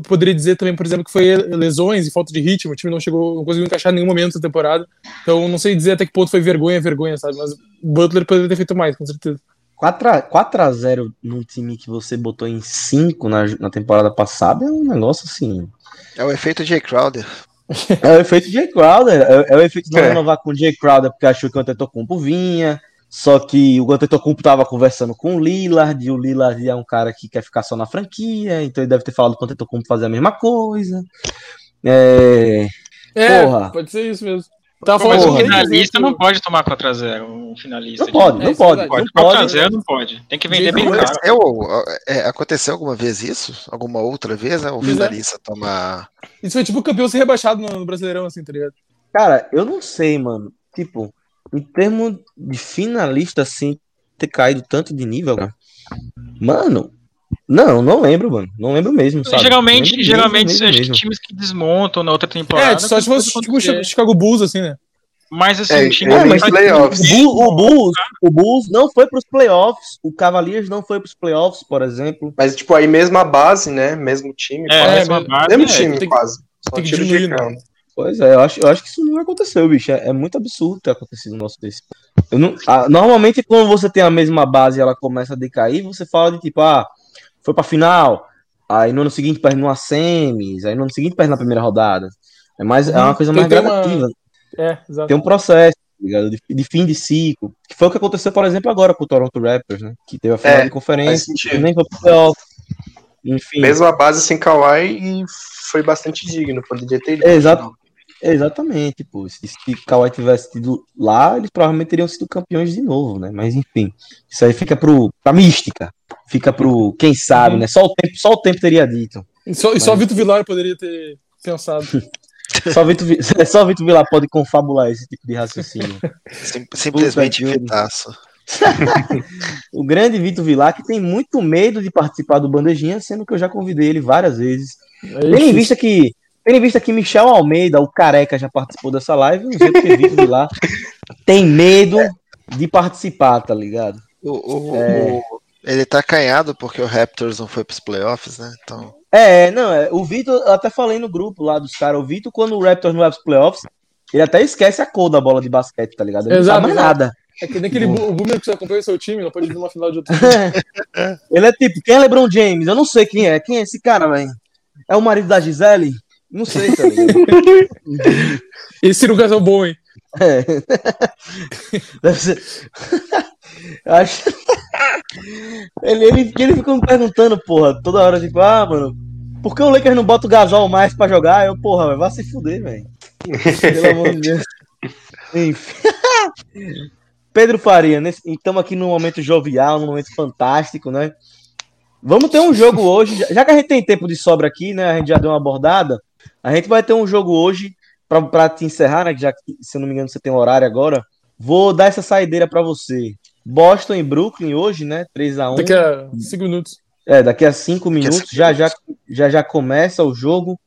poderia dizer também, por exemplo, que foi lesões e falta de ritmo. O time não chegou, não conseguiu encaixar em nenhum momento da temporada. Então não sei dizer até que ponto foi vergonha, vergonha, sabe? Mas o Butler poderia ter feito mais, com certeza. 4x0 num time que você botou em 5 na, na temporada passada é um negócio assim. É o efeito Jay Crowder. é o efeito Jay Crowder. É, é o efeito de não é. renovar com o Jay Crowder porque achou que o Antetokounmpo vinha. Só que o Antetokounmpo estava conversando com o Lillard, e o Lillard é um cara que quer ficar só na franquia, então ele deve ter falado com o Antetokounmpo fazer a mesma coisa. É, é porra. pode ser isso mesmo. Tá mas o finalista não pode tomar 4x0. Um finalista. Não pode, não pode. É, pode. 4x0 não pode. Tem que vender bem caro. Aconteceu, é, aconteceu alguma vez isso? Alguma outra vez, né? O finalista tomar. Isso foi tipo o campeão ser rebaixado no, no Brasileirão, assim, tá ligado? Cara, eu não sei, mano. Tipo, em termos de finalista, assim, ter caído tanto de nível, cara. Mano, não, não lembro, mano. Não lembro mesmo, sabe? Geralmente, lembro geralmente mesmo, acho mesmo. que times que desmontam na outra temporada. É, só se fosse tipo o. Chicago Bulls, assim, né? Mas assim, É, o time é, mas playoffs. O, Bull- o Bulls, o Bulls não foi pros playoffs. O Cavaliers não foi pros playoffs, por exemplo. Mas, tipo, aí mesmo a base, né? Mesmo time, É, quase. mesma base, mesmo é, time, tem que- quase. Só tem que diminuir, né? Pois é, eu acho, eu acho que isso não aconteceu, bicho. É, é muito absurdo ter acontecido um negócio desse. Eu não, ah, normalmente, quando você tem a mesma base e ela começa a decair, você fala de tipo, ah, foi pra final, aí no ano seguinte perde numa semis, aí no ano seguinte perde na primeira rodada. É, mais, é uma coisa Tem- mais tem uma- gradativa. É, exato. Tem um processo, tá ligado? De, de fim de ciclo. Que foi o que aconteceu, por exemplo, agora com o Toronto Raptors, né? Que teve a final É, de conferência, nem foi pro playoff. Enfim. Mesmo a base sem Kawhi e foi bastante digno. Poderia ter ido. Exato. Exatamente, pô. Se, se Kawhi tivesse tido lá, eles provavelmente teriam sido campeões de novo, né? Mas enfim, isso aí fica pro, pra mística. Fica pro quem sabe, Uhum. né? Só o tempo, só o tempo teria dito. E só, e só Mas- Vitor Vilar poderia ter pensado. Só o Vitor, Vi- só o Vitor Vilar pode confabular esse tipo de raciocínio. Sim- simplesmente fitaço. o grande Vitor Vilar, que tem muito medo de participar do Bandejinha, sendo que eu já convidei ele várias vezes. Tendo em vista que. Tendo em vista que Michel Almeida, o careca, já participou dessa live, não sei porque Vitor Vilar tem medo de participar, tá ligado? O, o- É. o- ele tá acanhado porque o Raptors não foi pros playoffs, né? Então. É, não, é, o Vitor, eu até falei no grupo lá dos caras, o Vitor, quando o Raptors não vai pros playoffs, ele até esquece a cor da bola de basquete, tá ligado? Ele não Exato, sabe mais nada. É que nem aquele bu- o boomer que você acompanha o seu time, não pode vir numa final de outro ele é tipo, quem é LeBron James? Eu não sei quem é. Quem é esse cara, velho? É o marido da Gisele? Não sei, tá ligado? Esse um casal bom, hein? É. Deve ser. Acho. Ele, ele, ele ficou me perguntando, porra, toda hora, tipo, ah, mano, por que o Lakers não bota o Gasol mais pra jogar? Eu, porra, vai se fuder, velho. Pelo amor de Deus. Enfim. Pedro Faria, estamos aqui num momento jovial, num momento fantástico, né? Vamos ter um jogo hoje, já- já que a gente tem tempo de sobra aqui, né? A gente já deu uma abordada. A gente vai ter um jogo hoje pra, pra te encerrar, né? que Já que, se eu não me engano, você tem um horário agora. Vou dar essa saideira pra você. Boston e Brooklyn hoje, né? 3x1. Daqui a cinco minutos. É, daqui a cinco Daqui a minutos, cinco já, já, já já começa o jogo.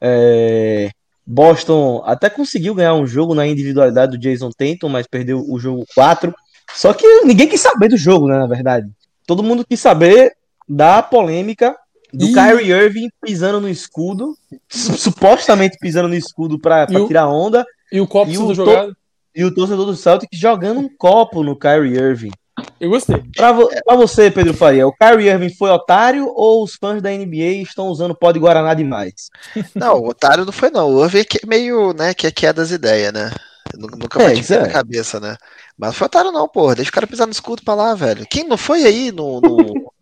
É, Boston até conseguiu ganhar um jogo na individualidade do Jason Tatum, mas perdeu o jogo 4. Só que ninguém quis saber do jogo, né, na verdade. Todo mundo quis saber da polêmica do Ih. Kyrie Irving pisando no escudo, su- supostamente pisando no escudo pra, pra E o- tirar onda, E o copo E sendo o jogado. e o torcedor do Celtic jogando um copo no Kyrie Irving. Eu gostei. Pra, vo- pra você, Pedro Faria, o Kyrie Irving foi otário ou os fãs da NBA estão usando pó de Guaraná demais? Não, o otário não foi, não. O Irving que é meio, né, que é, que é das ideias, né? Nu- Nunca É, te isso na é. cabeça, né? Mas não foi otário, não, porra. Deixa o cara pisar no escudo pra lá, velho. Quem não foi aí no. no-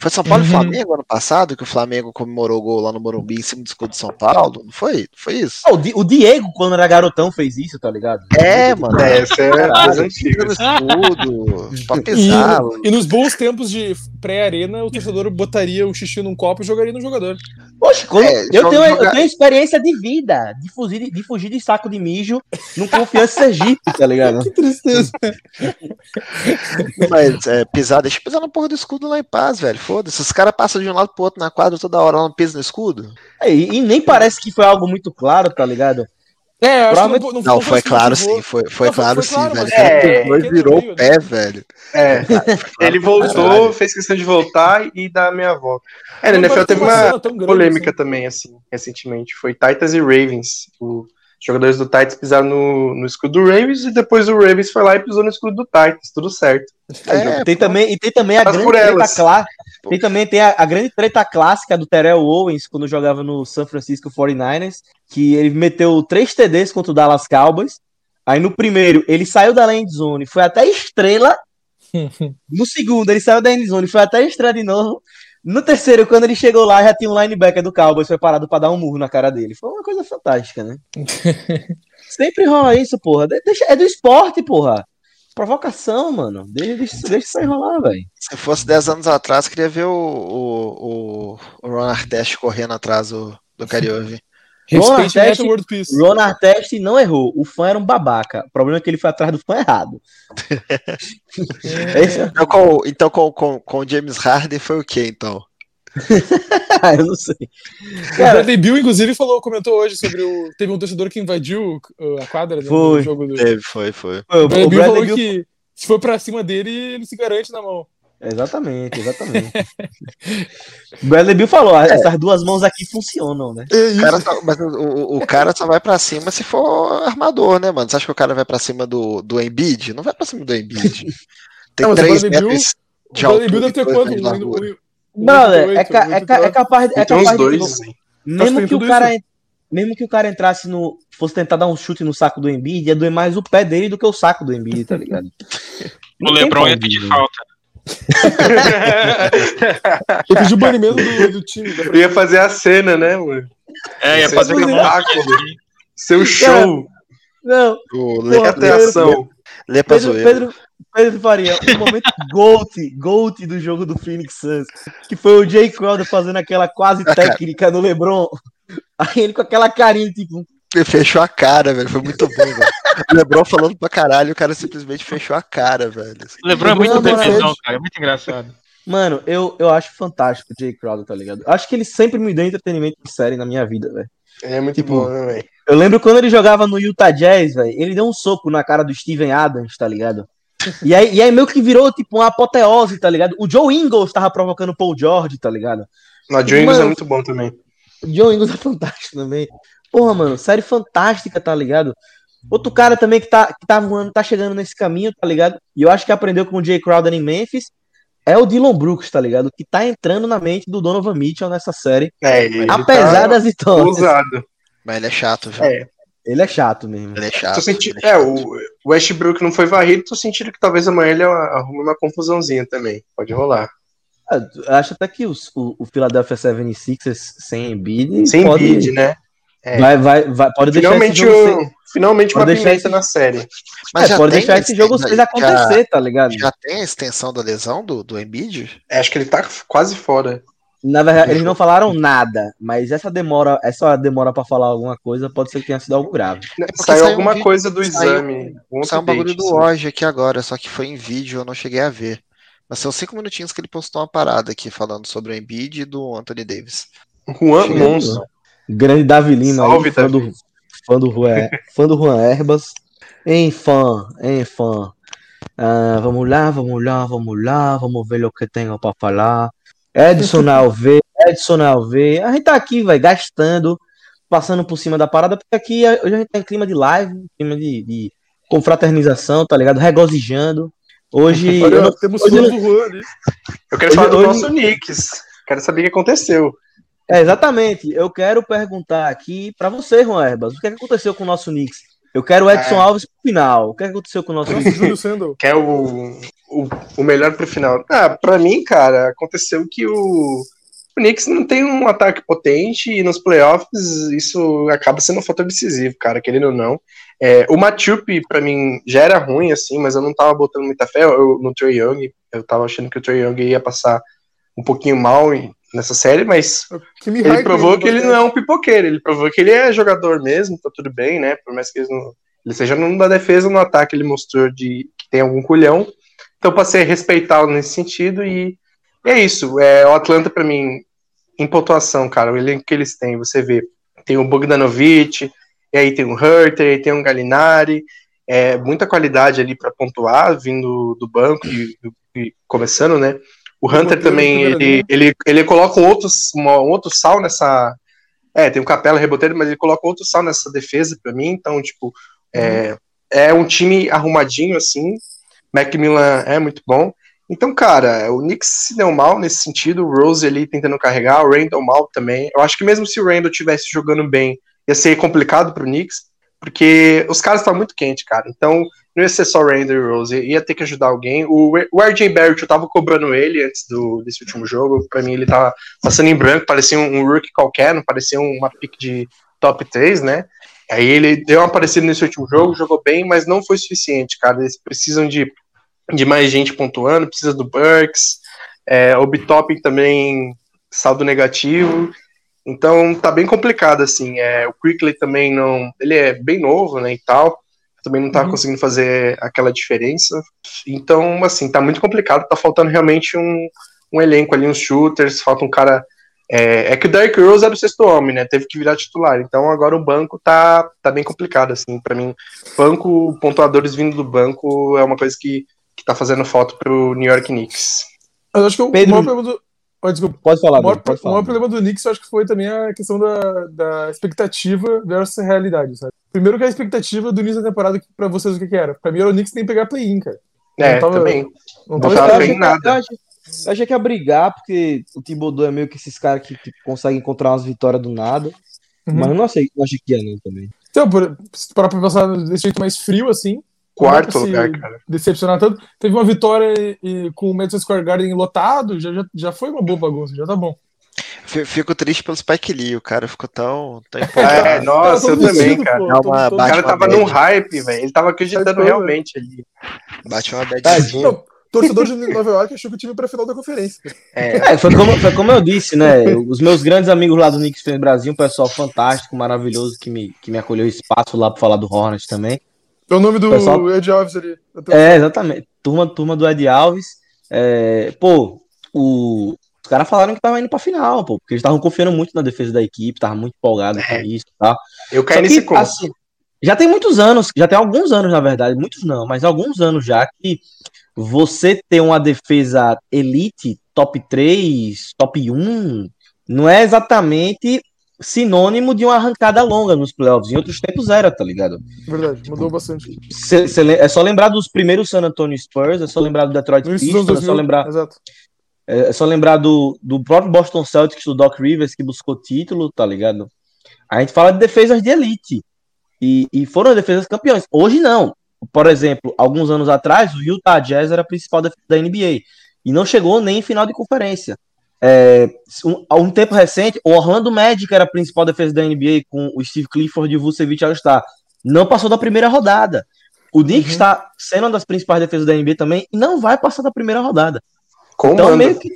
Foi São Paulo e Uhum. Flamengo ano passado, que o Flamengo comemorou o gol lá no Morumbi em cima do escudo de São Paulo? Não foi? Foi isso? Ah, o, Di- o Diego, quando era garotão, fez isso, tá ligado? É, mano. É, essa é das antigas. no escudo, pra E, pisar. e nos bons tempos de pré-arena, o torcedor botaria o xixi num copo e jogaria no jogador. Poxa, quando- É, eu, tenho, eu joga- tenho experiência de vida, de fugir de, de fugir de saco de mijo num Confiança Sergipe, tá ligado? Que tristeza. Mas é, pisar, deixa eu pisar na porra do escudo lá em paz, velho. Foda-se. Os caras passam de um lado pro outro na quadra toda hora, não pisa no escudo. É, E, e nem parece que foi algo muito claro, tá ligado? É, eu acho Provavelmente- que não, Não, foi isso claro sim, foi, foi Não, foi- claro foi sim, claro, velho. mas O cara é, e quem virou não veio, o pé, velho. É, ele voltou, Caralho. fez questão de voltar e dar a meia volta. É, na Não, NFL teve uma uma grande, polêmica assim. também, assim, recentemente. Foi Titans e Ravens. Os jogadores do Titans pisaram no, no escudo do Ravens e depois o Ravens foi lá e pisou no escudo do Titans. Tudo certo. É, tem também, e tem também a grande treta clássica. Tem também tem a, a grande treta clássica do Terrell Owens quando jogava no San Francisco 49ers, que ele meteu três TDs contra o Dallas Cowboys. Aí no primeiro, ele saiu da end zone, foi até estrela. No segundo, ele saiu da end zone, foi até estrela de novo. No terceiro, quando ele chegou lá, já tinha um linebacker do Cowboys preparado pra dar um murro na cara dele. Foi uma coisa fantástica, né? Sempre rola isso, porra. De- Deixa, é do esporte, porra. Provocação, mano. Deixa, deixa, deixa isso aí rolar, velho. Se fosse 10 anos atrás, queria ver o, o, o, o Ron Artest correndo atrás do, do Kyrie Irving. Ron Artest, Ron Artest não errou. O fã era um babaca. O problema é que ele foi atrás do fã errado. é. Então, com, então com, com, com o James Harden foi o que, então? eu não sei. Cara, o Bradley Bill, inclusive, falou, comentou hoje sobre o. Teve um torcedor que invadiu a quadra né, foi. no jogo do. Teve, foi, foi. O Bradley Bill falou Bill... que se for pra cima dele, ele se garante na mão. Exatamente, exatamente. o Bradley Bill falou: é. essas duas mãos aqui funcionam, né? É cara só, mas o, o, cara só vai pra cima se for armador, né, mano? Você acha que o cara vai pra cima do, do Embiid? Não vai pra cima do Embiid. Tem não, três metros de altura. O Bradley Bill deve ter quanto? Brother, é, ca, é, ca, é capaz, é capaz dois, de, mesmo que o cara mesmo que o cara entrasse no fosse tentar dar um chute no saco do Embiid, ia doer mais o pé dele do que o saco do Embiid, tá ligado? o LeBron ia pedir falta. Eu pedi o banimento do, do time. Eu ia fazer a cena, né, mano? É, ia fazer aquela Seu show. Não. Oh, Porra, atenção. Lê Pedro, Pedro, Pedro Faria, o momento GOAT, GOAT do jogo do Phoenix Suns, que foi o Jay Crowder fazendo aquela quase técnica no LeBron. Aí ele com aquela carinha, tipo. Fechou a cara, velho. Foi muito bom, velho. O Lebron falando pra caralho, o cara simplesmente fechou a cara, velho. O Lebron é muito bebezão, cara. É muito engraçado. Mano, eu, eu acho fantástico o Jay Crowder, tá ligado? Acho que ele sempre me deu entretenimento de série na minha vida, velho. É muito tipo, bom, né, velho? Eu lembro quando ele jogava no Utah Jazz, velho. Ele deu um soco na cara do Steven Adams, tá ligado? E aí, e aí meio que virou, tipo, uma apoteose, tá ligado? O Joe Ingles tava provocando o Paul George, tá ligado? Não, o Joe Ingles é muito bom também. O Joe Ingles é fantástico também. Porra, mano, série fantástica, tá ligado? Outro cara também que tá, que tá voando, tá chegando nesse caminho, tá ligado? E eu acho que aprendeu com o Jay Crowder em Memphis. É o Dylan Brooks, tá ligado? Que tá entrando na mente do Donovan Mitchell nessa série. É, apesar tá das vitórias. Usado. Mas ele é chato, viu? É. Ele é chato mesmo. Ele é chato. Senti... é, chato. é, o Westbrook não foi varrido, tô sentindo que talvez amanhã ele arrume uma confusãozinha também. Pode rolar. É, acho até que os, o, o Philadelphia 76ers sem Embiid. Sem pode, Embiid, né? É. Vai, vai, vai, pode finalmente deixar esse jogo Finalmente uma pimenta esse... na série. Mas é, pode deixar esse jogo 6 acontecer, já, tá ligado? Já tem a extensão da lesão do, do Embiid? É, acho que ele tá quase fora. Na verdade, eles não falaram nada, mas essa demora, essa demora para falar alguma coisa pode ser que tenha sido algo grave. É saiu, saiu alguma um coisa do exame. Saiu, saiu um bagulho do Oge aqui agora, só que foi em vídeo, eu não cheguei a ver. Mas são cinco minutinhos que ele postou uma parada aqui falando sobre o Embiid e do Anthony Davis. Juan Monson. Grande Davi Lima aí, fã, do, fã, do Juan, fã do Juan Herbas. Em fã, em fã. Ah, vamos lá, vamos lá, vamos lá, vamos ver o que tenho para falar. Edson Alve, Edson Alve. A gente tá aqui, vai gastando, passando por cima da parada, porque aqui hoje a gente tá em clima de live, clima de, de confraternização, tá ligado? Regozijando. Hoje. Olha, eu, temos hoje, ali. Eu quero hoje, falar do hoje, nosso Knicks. Quero saber o que aconteceu. É, exatamente. Eu quero perguntar aqui para você, Juan Herbas, o que, é que aconteceu com o nosso Knicks? Eu quero o Edson é. Alves pro final. O que, é que aconteceu com o nosso Knicks? Júlio Quer o, o, o melhor pro final. Ah, pra mim, cara, aconteceu que o, o Knicks não tem um ataque potente e nos playoffs isso acaba sendo um fator decisivo, cara, querendo ou não. É, o Machup, pra mim, já era ruim, assim, mas eu não tava botando muita fé eu, no Trey Young. Eu tava achando que o Trey Young ia passar um pouquinho mal nessa série, mas ele provou que ele não é um pipoqueiro, ele provou que ele é jogador mesmo, tá tudo bem, né? Por mais que ele, não, ele seja no da defesa, no ataque ele mostrou de que tem algum culhão. Então passei a respeitá-lo nesse sentido e, e, é isso. É, o Atlanta, para mim, em pontuação, cara, o elenco que eles têm, você vê, tem o Bogdanovic, e aí tem o Herter, tem o Galinari, é, muita qualidade ali para pontuar, vindo do banco e, e, começando, né? O Hunter também, ele, ele, ele coloca um outro, um outro sal nessa. É, tem o Capela reboteiro, mas ele coloca outro sal nessa defesa para mim, então, tipo, é, uhum. é um time arrumadinho, assim, Macmillan é muito bom. Então, cara, o Knicks se deu mal nesse sentido, o Rose ali tentando carregar, o Randall mal também. Eu acho que mesmo se o Randall tivesse jogando bem, ia ser complicado pro Knicks, porque os caras estão muito quentes, cara. Então, não ia ser só Randall e Rose, ia ter que ajudar alguém. O, o RJ Barrett, eu tava cobrando ele antes do, desse último jogo. Pra mim, ele tava passando em branco, parecia um, um rookie qualquer, não parecia uma pick de top 3, né? Aí ele deu uma aparecida nesse último jogo, jogou bem, mas não foi suficiente, cara. Eles precisam de de mais gente pontuando, precisa do Burks, é, o também saldo negativo. Então tá bem complicado, assim. É, o Quickly também não. Ele é bem novo, né? E tal. Também não tá Uhum. conseguindo fazer aquela diferença. Então, assim, tá muito complicado. Tá faltando realmente um, um elenco ali, uns shooters. Falta um cara. É, é que o Derrick Rose era o sexto homem, né? Teve que virar titular. Então agora o banco tá, tá bem complicado, assim. para mim, banco, pontuadores vindo do banco é uma coisa que, que tá fazendo falta pro New York Knicks. Eu acho que o Pedro- maior problema do. Oh, desculpa. Pode falar, O maior, pode o falar. maior problema do Knicks eu acho que foi também a questão da, da expectativa versus a realidade, sabe? Primeiro que a expectativa do início da temporada, que pra vocês o que, que era? Pra mim era o Knicks tem que pegar play-in, cara. É, Não tava- também. Não Não tava tava esperando. bem que- nada. eu achei, eu achei que ia brigar, porque o Thibodeau é meio que esses caras que tipo, conseguem encontrar umas vitórias do nada. Uhum. Mas eu não achei, não achei que ia não também. Então, por, se parar pra pensar desse jeito mais frio, assim, Quarto lugar, cara. Decepcionar tanto. Teve uma vitória e, e com o Madison Square Garden lotado, já, já, já foi uma boa bagunça, já tá bom. Fico triste pelo Spike Lee, o cara ficou tão, tão empolgado. É, nossa, eu todo também, vestido, cara. pô, uma todo- O cara tava num hype, velho. Ele tava acreditando realmente ali. Bate uma badzinha. Não, torcedor de Nova York achou que o time ia pra final da conferência. É, É, foi como, foi como eu disse, né? Os meus grandes amigos lá do Knicks Brasil, um pessoal fantástico, maravilhoso, que me, que me acolheu espaço lá pra falar do Hornets também. É o nome do Pessoal- Ed Alves ali. É, exatamente. Turma, turma do Ed Alves. É, pô, o, os caras falaram que tava indo pra final, pô, porque eles estavam confiando muito na defesa da equipe, tava muito empolgado com É. isso e tal. eu caí Só nesse que, assim, já tem muitos anos, já tem alguns anos, na verdade, muitos não, mas alguns anos já que você ter uma defesa elite, top 3, top 1, não é exatamente sinônimo de uma arrancada longa nos playoffs. Em outros tempos era, tá ligado? Verdade, mudou bastante. Cê- cê é só lembrar dos primeiros San Antonio Spurs, é só lembrar do Detroit Pistons, é só 2000, lembrar, Exato. é só lembrar do, do próprio Boston Celtics, do Doc Rivers, que buscou título, tá ligado? A gente fala de defesas de elite. E, e foram defesas campeões. Hoje não. Por exemplo, alguns anos atrás, o Utah Jazz era a principal defesa da NBA. E não chegou nem em final de conferência. É, um, há um tempo recente, o Orlando Magic era a principal defesa da NBA com o Steve Clifford e o Vucevic All-Star. Não passou da primeira rodada. O Knicks Uhum. está sendo uma das principais defesas da NBA também e não vai passar da primeira rodada. Comando. Então, meio que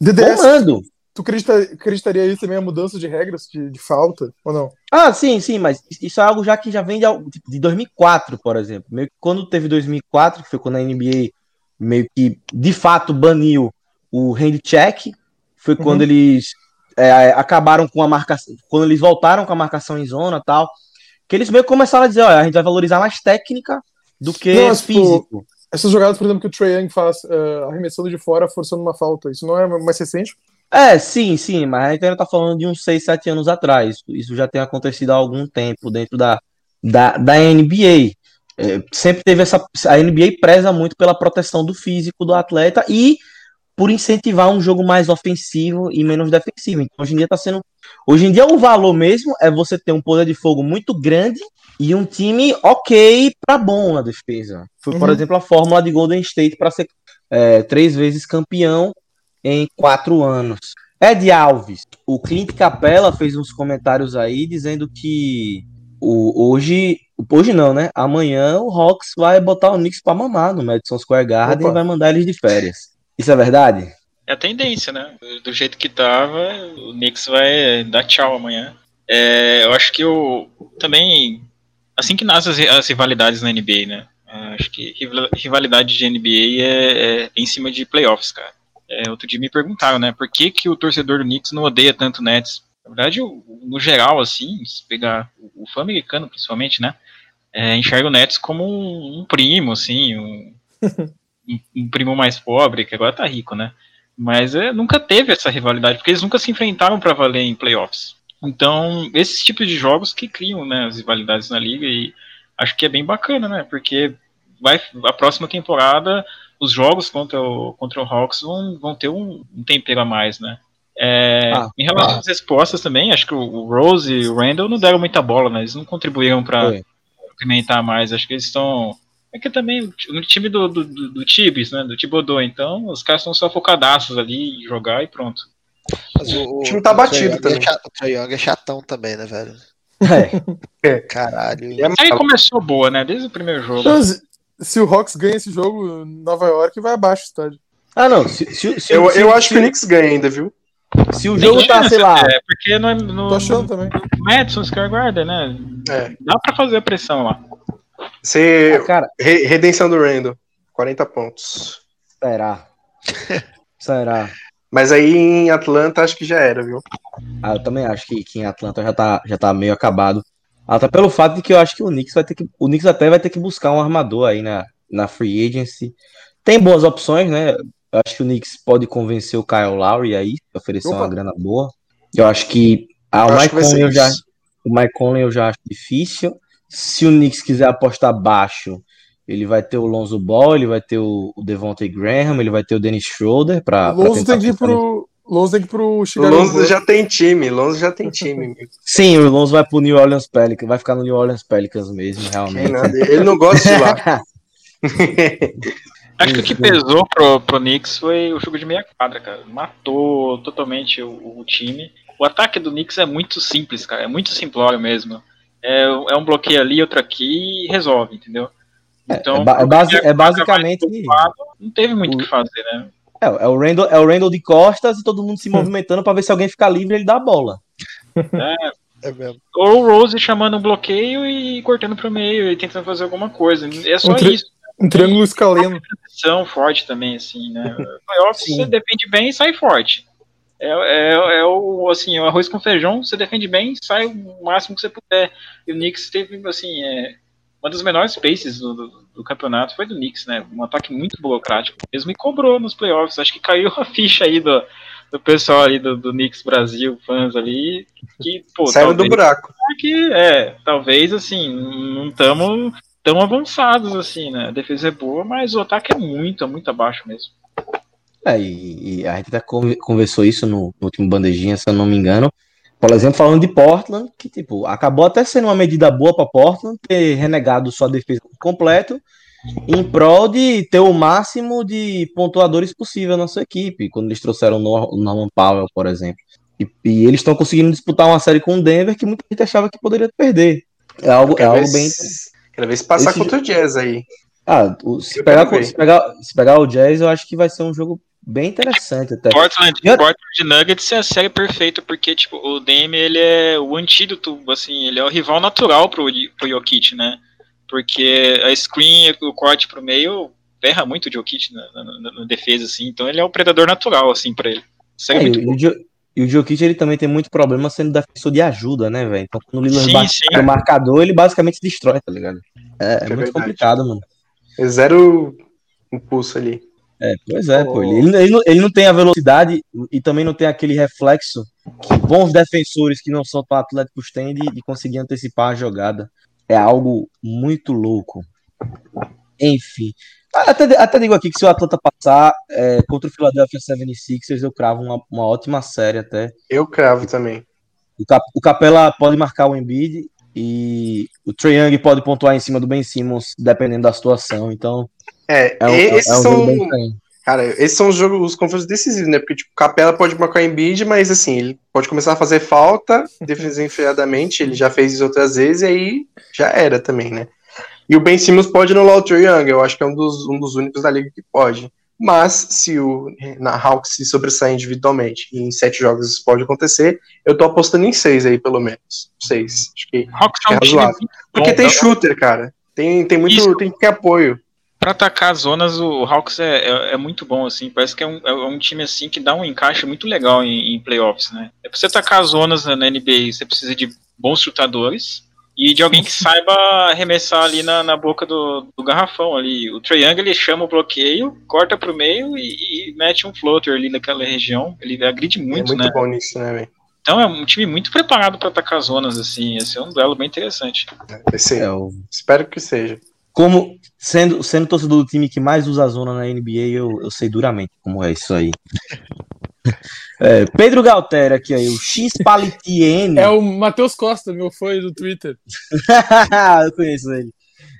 DDS, comando. tu acredita, acreditaria aí também a mudança de regras de, de falta, ou não? Ah, sim, sim, mas isso é algo já que já vem de, tipo, de 2004, por exemplo. Meio que quando teve 2004, que foi quando a NBA meio que de fato baniu o hand check, foi Uhum. quando eles é, acabaram com a marcação, quando eles voltaram com a marcação em zona e tal, que eles meio que começaram a dizer, olha, a gente vai valorizar mais técnica do que Não, tipo, físico. Essas jogadas, por exemplo, que o Trae Young faz eh, arremessando de fora, forçando uma falta, isso não é mais recente? É, sim, sim, mas a gente ainda tá falando de uns 6, 7 anos atrás. Isso já tem acontecido há algum tempo dentro da, da, da NBA. É, sempre teve essa. A NBA preza muito pela proteção do físico do atleta e por incentivar um jogo mais ofensivo e menos defensivo. Então, hoje em dia tá sendo. Hoje em dia, o valor mesmo é você ter um poder de fogo muito grande e um time ok para bom na defesa. Foi, por Uhum. exemplo, a fórmula de Golden State para ser é, três vezes campeão em quatro anos. Ed Alves, o Clint Capella fez uns comentários aí dizendo que o, hoje, hoje não, né? Amanhã o Hawks vai botar o Knicks pra mamar no Madison Square Garden Opa. e vai mandar eles de férias. Isso é verdade? É a tendência, né? Do jeito que tava, o Knicks vai dar tchau amanhã. É, eu acho que o também assim que nascem as, as rivalidades na NBA, né? É, acho que rival- rivalidade de NBA é, é em cima de playoffs, cara. É, outro dia me perguntaram, né? Por que, que o torcedor do Knicks não odeia tanto o Nets? Na verdade, no geral, assim, se pegar o, o fã americano, principalmente, né? É, enxerga o Nets como um, um primo, assim, um, um- primo mais pobre, que agora tá rico, né? Mas é, nunca teve essa rivalidade, porque eles nunca se enfrentaram para valer em playoffs. Então, esses tipos de jogos que criam né, as rivalidades na liga e acho que é bem bacana, né? Porque vai a próxima temporada os jogos contra o, contra o Hawks vão, vão ter um, um tempero a mais, né? É, Ah, em relação às respostas também, acho que o, Rose e o Randall não deram muita bola, né? Eles não contribuíram para pimentar mais. Acho que eles estão. É que também o ti- o time do, do, do, do Tibis, né? Do Thibodeau, então os caras estão só focadaços ali em jogar e pronto. Mas o, O time tá batido também. É chato, o Young é chatão também, né, velho? É. Caralho. Ele é Aí começou boa, né? Desde o primeiro jogo. Então, se- se o Hawks ganha esse jogo, Nova York vai abaixo do estádio. Ah, não. Se, se- se- Eu, se- eu acho que o Knicks ganha ainda, viu? Se o jogo tá, sei lá. É, porque no, no, Tô achando também. no Madison Square Garden, né? É. Dá pra fazer a pressão lá. Você... Ah, cara, Re- Redenção do Randall. 40 pontos. será? será? Mas aí em Atlanta acho que já era, viu? Ah, eu também acho que, que em Atlanta já tá, já tá meio acabado. Até pelo fato de que eu acho que o Knicks vai ter que. O Knicks até vai ter que buscar um armador aí na, na free agency. Tem boas opções, né? Eu acho que o Knicks pode convencer o Kyle Lowry aí, oferecer Opa. uma grana boa. Eu acho que. Ah, o Mike Conley eu já, o Mike Conley eu já acho difícil. Se o Knicks quiser apostar baixo, ele vai ter o Lonzo Ball, ele vai ter o, o Devontae Graham, ele vai ter o Dennis Schroeder para Lonzo tem que ir pro. Lonzo tem que ir pro O Chicago Lonzo Bulls. já tem time, Lonzo já tem time. Sim, o Lonzo vai pro New Orleans Pelicans, vai ficar no New Orleans Pelicans mesmo, Tem realmente. nada. Ele não gosta de lá. Acho que o que pesou pro, pro Knicks foi o jogo de meia quadra, cara. Matou totalmente o, o time. O ataque do Knicks é muito simples, cara. É muito simplório mesmo. É, é um bloqueio ali, outro aqui e resolve, entendeu? é, ba- é basi- é basicamente. Não teve muito o o- que fazer, né? É, é o Randall, é o Randall de costas e todo mundo se movimentando pra ver se alguém ficar livre e ele dá a bola. É mesmo. Ou o Rose chamando um bloqueio e cortando pro meio e tentando fazer alguma coisa. É só Um isso. Um triângulo escaleno. São forte também, assim, né? Playoffs Sim. você defende bem e sai forte. É, é, é o assim, o arroz com feijão, você defende bem, sai o máximo que você puder. E o Knicks teve, assim, é, uma das menores paces do, do, do campeonato foi do Knicks, né? Um ataque muito burocrático mesmo e cobrou nos playoffs. Acho que caiu a ficha aí do, do pessoal ali do, do Knicks Brasil, fãs ali, que, pô, Saiu do talvez- buraco. que é, talvez assim, não estamos tão avançados assim, né? A defesa é boa, mas o ataque é muito, é muito abaixo mesmo. É, e, e a gente até conver- conversou isso no, no último bandejinha, se eu não me engano. Por exemplo, falando de Portland, que tipo, acabou até sendo uma medida boa para Portland ter renegado sua defesa completo em prol de ter o máximo de pontuadores possível na sua equipe, quando eles trouxeram o Nor- o Norman Powell, por exemplo. E, e eles estão conseguindo disputar uma série com o Denver que muita gente achava que poderia perder. É algo, é algo bem. Quero ver se passar Esse contra o Jazz aí. Ah, o- se, pegar, se, pegar, se pegar o Jazz, eu acho que vai ser um jogo bem interessante até. Portland, E- Portland Nuggets é a série perfeita, porque tipo, o Dame ele é o antídoto, assim, ele é o rival natural pro, pro Jokic, né? Porque a screen, o corte pro meio, ferra muito o Jokic na, na- na- defesa, assim, então ele é o predador natural, assim, pra ele. Série É, muito e, o Jo- e o Jokic ele também tem muito problema sendo defensor de ajuda, né, velho? Então quando o Lillard bate no marcador, ele basicamente se destrói, tá ligado? É, é É muito verdade. complicado, mano. É Zero impulso ali. É, pois é, pô. Oh. Ele, ele não, ele não tem a velocidade e também não tem aquele reflexo que bons defensores que não são tão atléticos têm de, de conseguir antecipar a jogada. É algo muito louco. Enfim. Até, até digo aqui que se o Atlanta passar é, contra o Philadelphia 76ers, eu cravo uma, uma ótima série até. Eu cravo também. O, Cap- o Capela pode marcar o Embiid e o Trae Young pode pontuar em cima do Ben Simmons, dependendo da situação. Então, É, é um, e- é esses um são. Cara, esses são os jogos, os confrontos decisivos, né? Porque, tipo, Capela pode marcar em bid, mas assim, ele pode começar a fazer falta, defesa enfriadamente, ele já fez isso outras vezes, e aí já era também, né? E o Ben Simmons pode anular o Trae Young, eu acho que é um dos, um dos únicos da liga que pode. Mas, se o Hawks se sobressair individualmente, e em sete jogos isso pode acontecer, eu tô apostando em seis aí, pelo menos. Seis. Acho que. Hawks é um É razoável. Porque tem dá- shooter, cara. Tem, tem muito. Isso. Tem que ter apoio. Pra atacar as zonas, o Hawks é, é, é muito bom, assim. Parece que é um, é um time assim que dá um encaixe muito legal em, em playoffs, né? É pra você atacar as zonas na, na NBA, você precisa de bons chutadores e de alguém que saiba arremessar ali na, na boca do, do garrafão ali. O Young, ele chama o bloqueio, corta pro meio e, e mete um floater ali naquela região. Ele agride é muito, muito né? bom nisso, né, velho? Então é um time muito preparado pra atacar zonas, assim. Esse é um duelo bem interessante. Vai ser. É, Espero que seja. como sendo, sendo torcedor do time que mais usa a zona na NBA, eu, eu sei duramente como é isso aí. É, Pedro Galtera aqui aí, o X Palitiene. É o Matheus Costa, meu fã do Twitter. eu conheço ele.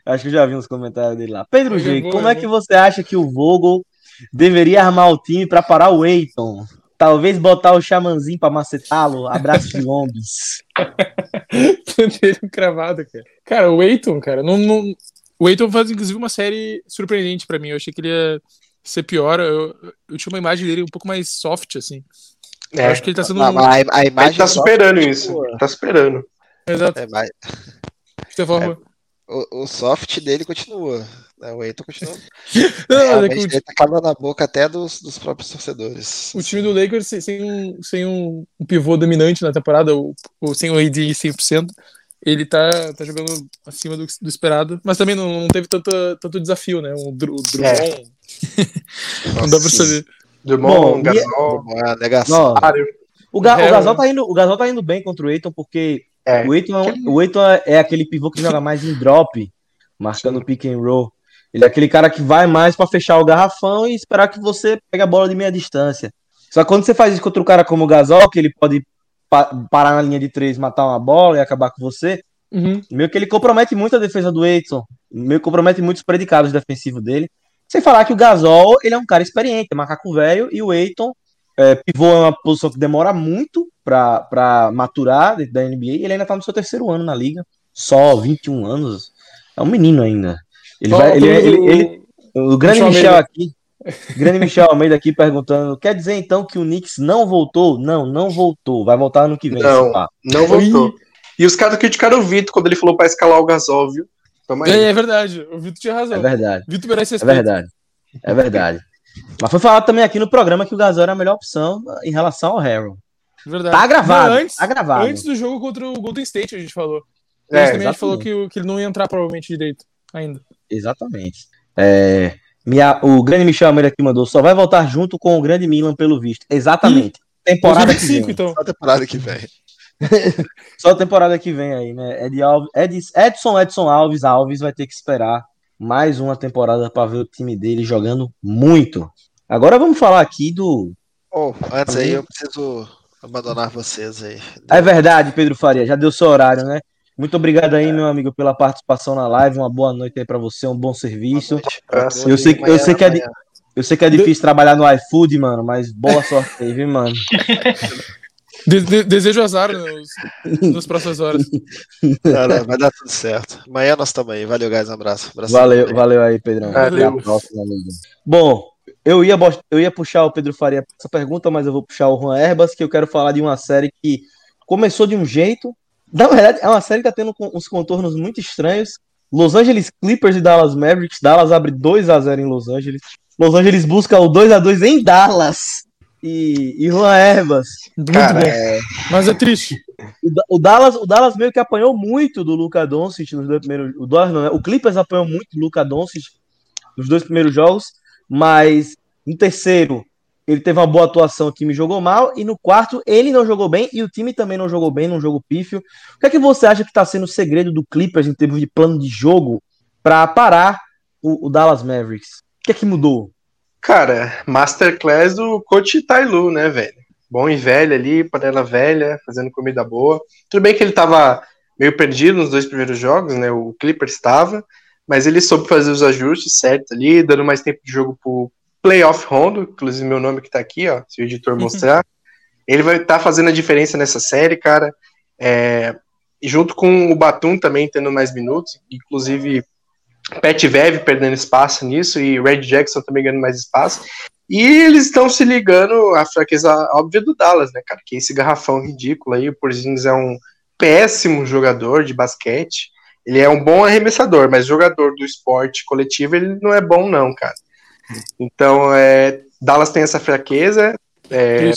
Acho que eu já vi uns comentários dele lá. Pedro Ele G, é bom, como é é que você acha que o Vogel deveria armar o time para parar o Eiton? Talvez botar o Xamanzinho para macetá-lo? Abraço de lombos. Dele cravado, cara. Cara, o Eiton, cara, não, não... o Eiton faz inclusive uma série surpreendente pra mim. Eu achei que ele ia ser pior. Eu, eu tinha uma imagem dele um pouco mais soft, assim. É. Eu acho que ele tá sendo. A, a, a imagem ele tá superando isso. Tá superando. Exato. É, mas... É, o, o soft dele continua. Né? O Eiton continua. Não, é, Realmente, ele tá calando a boca até dos, dos próprios torcedores. O time do Lakers sem, um, sem um, um pivô dominante na temporada, ou, ou sem o AD 100%, ele tá, tá jogando acima do, do esperado, mas também não, não teve tanto, tanto desafio, né? O, Dr o Drummond. É. não dá pra saber. Drummond, Gasol, a negação. O, Ga o, Gasol tá indo, o Gasol tá indo bem contra o Eiton, porque é. o Eiton, é o Eiton é aquele pivô que joga mais em drop, marcando pick and roll. Ele é aquele cara que vai mais para fechar o garrafão e esperar que você pegue a bola de meia distância. Só que quando você faz isso contra um cara como o Gasol, que ele pode pa parar na linha de três, matar uma bola e acabar com você, uhum. meio que ele compromete muito a defesa do Eiton, meio que compromete muitos predicados defensivos dele. Sem falar que o Gasol, ele é um cara experiente, é macaco velho, e o Eiton, é, pivô é uma posição que demora muito para maturar dentro da NBA, e ele ainda tá no seu terceiro ano na liga, só 21 anos, é um menino ainda. Ele vai, ele, ele, ele, o grande Michel, Michel aqui, grande Michel Almeida aqui perguntando, quer dizer então que o Knicks não voltou? Não, não voltou, vai voltar ano que vem. Não, não voltou. E os caras criticaram o Vitor quando ele falou para escalar o Gasol, viu? É, é, verdade, o Vitor tinha razão. É verdade. Vitor merece respeito. É verdade. É verdade. Mas foi falado também aqui no programa que o Gasol era a melhor opção em relação ao Harrell. Verdade. Tá gravado. Não, antes, tá gravado. Antes do jogo contra o Golden State, a gente falou. É, a gente falou que, que ele não ia entrar provavelmente direito ainda. Exatamente. É, minha, o grande Michel Almeida aqui mandou, só vai voltar junto com o grande Milan pelo visto. Exatamente. Temporada 2025, que vem. então. Só temporada que vem. Só a temporada que vem aí, né? Ed Alves, Ed, Edson Edson Alves Alves vai ter que esperar mais uma temporada para ver o time dele jogando muito. Agora vamos falar aqui do. Oh, antes aí eu preciso abandonar vocês aí. É verdade, Pedro Faria, já deu seu horário, né? Muito obrigado aí, meu amigo, pela participação na live. Uma boa noite aí para você, um bom serviço. Eu sei, eu sei que é, eu sei que é difícil trabalhar no iFood, mano, mas boa sorte aí, viu, mano? De, de, desejo azar nos, nas próximas horas. Cara, vai dar tudo certo. Amanhã nós estamos aí. Valeu, guys. Um abraço. abraço valeu, aí. valeu aí, Pedrão. Valeu. Até a próxima, amigo. Bom, eu ia, eu ia puxar o Pedro Faria essa pergunta, mas eu vou puxar o Juan Herbas, que eu quero falar de uma série que começou de um jeito, na verdade, é uma série que tá tendo uns contornos muito estranhos. Los Angeles Clippers e Dallas Mavericks. Dallas abre 2 a 0 em Los Angeles. Los Angeles busca o 2 a 2 em Dallas. E, e Juan Herbas. Muito Cara, bom. É... Mas é triste. O, o, Dallas, o Dallas meio que apanhou muito do Luca Doncic nos dois primeiros. O, Dallas não, né? o Clippers apanhou muito do Luca Doncic nos dois primeiros jogos. Mas no terceiro, ele teve uma boa atuação, o time jogou mal, e no quarto ele não jogou bem e o time também não jogou bem, num jogo pífio. O que é que você acha que está sendo o segredo do Clippers em termos de plano de jogo para parar o, o, Dallas Mavericks? O que é que mudou? Cara, masterclass do coach Tailu, né, velho? Bom e velho ali, panela velha, fazendo comida boa. Tudo bem que ele tava meio perdido nos dois primeiros jogos, né? O Clippers estava, mas ele soube fazer os ajustes certos ali, dando mais tempo de jogo pro, Playoff Rondo, inclusive meu nome que tá aqui, ó, se o editor mostrar. ele vai estar tá fazendo a diferença nessa série, cara. É, junto com o Batum também tendo mais minutos, inclusive Pat Vev perdendo espaço nisso e Red Jackson também ganhando mais espaço. E eles estão se ligando à fraqueza óbvia do Dallas, né, cara? Que é esse garrafão ridículo aí. O Porzingis é um péssimo jogador de basquete. Ele é um bom arremessador, mas jogador do esporte coletivo ele não é bom, não, cara. Então, é, Dallas tem essa fraqueza. É,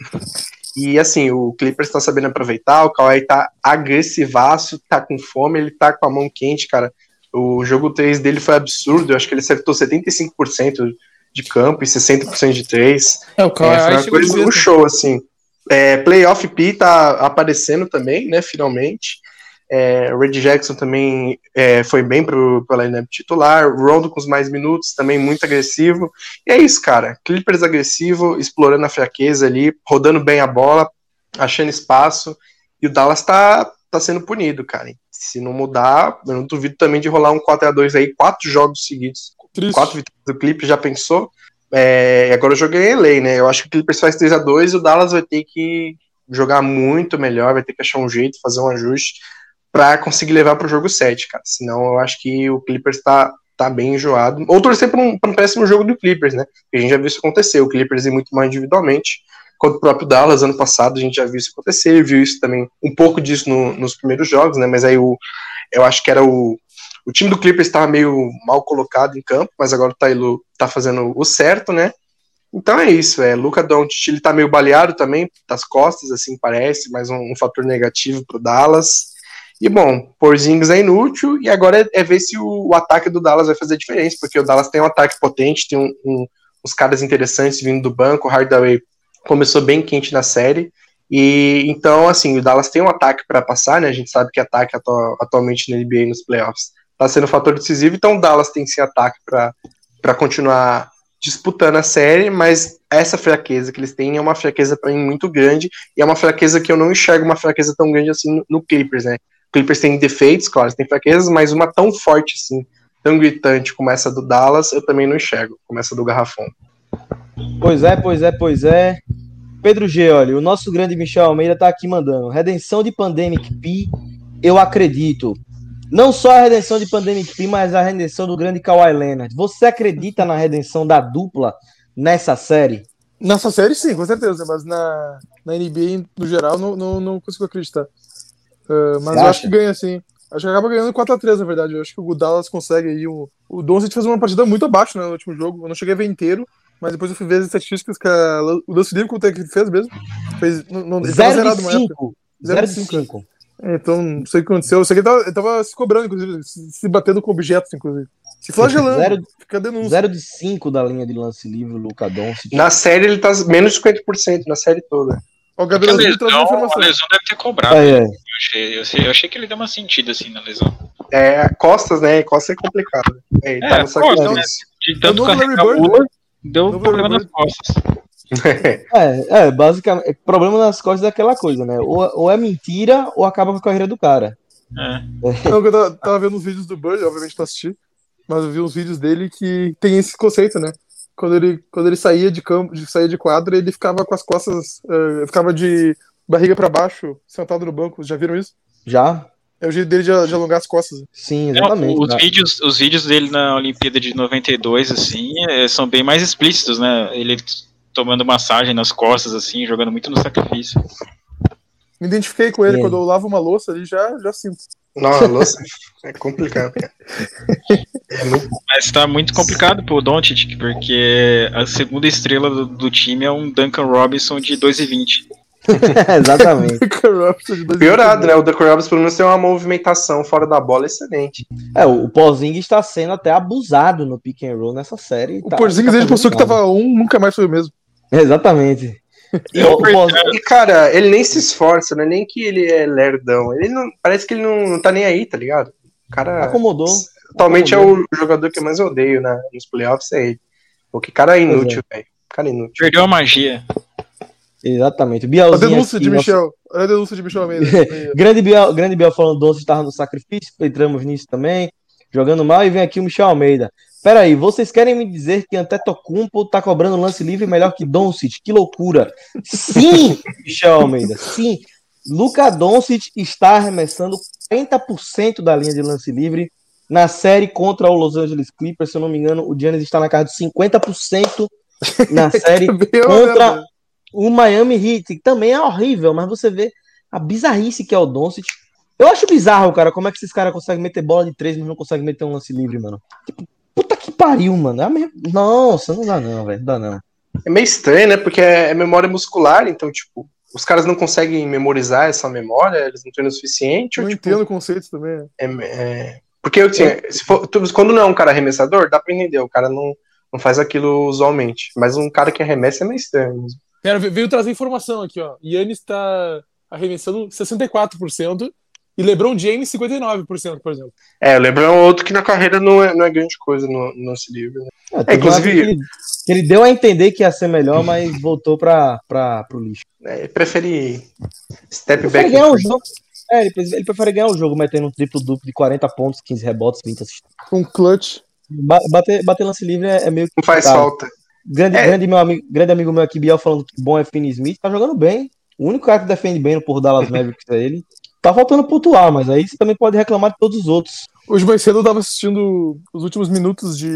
e assim, o Clippers tá sabendo aproveitar, o Kawhi tá agressivaço, tá com fome, ele tá com a mão quente, cara. O jogo 3 dele foi absurdo, eu acho que ele acertou 75% de campo e 60% de 3. É, o Kawhi é, foi uma coisa, um show, assim. É, Playoff P tá aparecendo também, né, finalmente. É, Red Jackson também é, foi bem pro, pro lineup titular. Rondo com os mais minutos, também muito agressivo. E é isso, cara. Clippers agressivo, explorando a fraqueza ali, rodando bem a bola, achando espaço. E o Dallas tá, tá sendo punido, cara. Se não mudar, eu não duvido também de rolar um 4 a 2 aí, quatro jogos seguidos. Triste. Quatro vitórias do Clippers, já pensou? É, agora eu joguei em LA, né? Eu acho que o Clippers faz 3 a 2 e o Dallas vai ter que jogar muito melhor, vai ter que achar um jeito, fazer um ajuste para conseguir levar para o jogo 7, cara. Senão eu acho que o Clippers está tá bem enjoado. Ou torcer para um, um péssimo jogo do Clippers, né? Porque a gente já viu isso acontecer. O Clippers ir muito mais individualmente contra o próprio Dallas ano passado, a gente já viu isso acontecer, viu isso também, um pouco disso no, nos primeiros jogos, né? Mas aí o, eu acho que era o, o time do Clippers estava meio mal colocado em campo, mas agora o Tailu tá fazendo o certo, né? Então é isso, é. Luca Doncic, ele tá meio baleado também, das costas, assim, parece, mais um, um fator negativo pro Dallas. E bom, Porzingis é inútil, e agora é, é ver se o, o, ataque do Dallas vai fazer diferença, porque o Dallas tem um ataque potente, tem um, um, uns caras interessantes vindo do banco, o Hardaway começou bem quente na série, e então, assim, o Dallas tem um ataque para passar, né? A gente sabe que ataque atu atualmente na NBA nos playoffs está sendo um fator decisivo, então o Dallas tem sim ataque para continuar disputando a série, mas essa fraqueza que eles têm é uma fraqueza para mim muito grande e é uma fraqueza que eu não enxergo uma fraqueza tão grande assim no, no Clippers, né? Clippers tem defeitos, claro, tem fraquezas, mas uma tão forte assim, tão gritante como essa do Dallas, eu também não enxergo, como essa do Garrafão. Pois é, pois é, pois é. Pedro G, olha, o nosso grande Michel Almeida tá aqui mandando. Redenção de Pandemic P, eu acredito. Não só a redenção de Pandemic P, mas a redenção do grande Kawhi Leonard. Você acredita na redenção da dupla nessa série? Nessa série, sim, com certeza, mas na, na NBA, no geral, não, não, não consigo acreditar. Uh, mas Você eu acha? acho que ganha, sim. Acho que acaba ganhando 4x3, na verdade. Eu acho que o Dallas consegue aí. O, o Doncic fez uma partida muito abaixo né, no último jogo. Eu não cheguei a ver inteiro, mas depois eu fui ver as estatísticas que a, o Lance Livre, quanto é que ele fez mesmo? Fez, não, não, 0 de 5. 0 de 5. Então, não sei o que aconteceu. Eu sei que ele tava, ele tava se cobrando, inclusive, se, se, batendo com objetos, inclusive. Se flagelando, zero, fica denúncia. 0 de 5 da linha de lance livre, Luca Doncic. Na série ele tá menos de 50%, na série toda. O Gabriel lesão, traz informação. A lesão deve ter cobrado. É, é. Eu, achei, eu, achei, eu, achei, que ele deu uma sentida assim na lesão. É, costas, né? Costas é complicado. É, é tá costas, né? De tanto carregar o deu problema nas costas. é, é, basicamente, problema nas costas é aquela coisa, né? Ou, ou é mentira ou acaba com a carreira do cara. É. Não, eu tava, tava, vendo os vídeos do Bird, obviamente pra assistir, mas eu vi uns vídeos dele que tem esse conceito, né? Quando ele, quando ele saía de campo, de, saía de quadro, ele ficava com as costas, uh, ficava de barriga para baixo, sentado no banco. Já viram isso? Já. É o jeito dele de, de alongar as costas. Sim, exatamente. os, vídeos, os vídeos dele na Olimpíada de 92, assim, é, são bem mais explícitos, né? Ele tomando massagem nas costas, assim, jogando muito no sacrifício. Me identifiquei com ele, é. quando eu lavo uma louça ali, já, já sinto. Não, a louça é complicado, cara. É muito... Mas tá muito complicado pro Doncic, porque a segunda estrela do, do, time é um Duncan Robinson de 2,20. Exatamente. Piorado, né? O Duncan Robinson pelo menos tem uma movimentação fora da bola excelente. É, o Porzingis está sendo até abusado no pick and roll nessa série. O tá, Porzingis tá ele postou que tava um, nunca mais foi o mesmo. Exatamente. E, o, e, cara, ele nem se esforça, não é nem que ele é lerdão. Ele não. Parece que ele não, não tá nem aí, tá ligado? O cara. Acomodou. Atualmente Acomodou. é o jogador que eu mais odeio né, nos playoffs, é ele. Porque cara é inútil, é. velho. Cara é inútil. Perdeu a magia. Exatamente. Bielzinho a denúncia aqui, de Michel. Nosso... A denúncia de Michel mesmo. grande, Biel, grande Biel falando doce estava no sacrifício, entramos nisso também. Jogando mal e vem aqui o Michel Almeida. Peraí, vocês querem me dizer que Antetokounmpo tá cobrando lance livre melhor que Doncic? Que loucura! Sim, Michel Almeida, sim. Luca Doncic está arremessando 40% da linha de lance livre na série contra o Los Angeles Clippers. Se eu não me engano, o Giannis está na casa de 50% na série contra o Miami Heat, que também é horrível, mas você vê a bizarrice que é o Doncic. Eu acho bizarro, cara, como é que esses caras conseguem meter bola de três, mas não conseguem meter um lance livre, mano. Tipo, Puta que pariu, mano. É mesma... Nossa, não dá não, velho. Não dá não. É meio estranho, né? Porque é, é memória muscular, então, tipo, os caras não conseguem memorizar essa memória, eles não treinam o suficiente. Não ou, tipo, entendo o conceito também. É, é... Porque assim, se for, quando não é um cara arremessador, dá pra entender, o cara não, não faz aquilo usualmente. Mas um cara que arremessa é meio estranho mesmo. Pera, veio trazer informação aqui, ó. Yannis está arremessando 64%, e LeBron James, 59%, por exemplo. É, o LeBron é outro que na carreira não é, não é grande coisa no, no lance livre. Né? É, é, inclusive. Ele, ele, deu a entender que ia ser melhor, mas voltou para o lixo. É, ele prefere step ele back. Ganhar um jogo, é, ele, ele, prefere ganhar o jogo metendo um triplo duplo de 40 pontos, 15 rebotes, 20 assistências. Um clutch. Bater, bater lance livre é, é meio que. Não faz falta. Grande, é. grande, meu amigo, grande amigo meu aqui, Biel, falando que bom é Finney Smith, tá jogando bem. O único cara que defende bem no por Dallas Mavericks é ele. Tá faltando pontuar, mas aí você também pode reclamar de todos os outros. Hoje mais cedo eu tava assistindo os últimos minutos de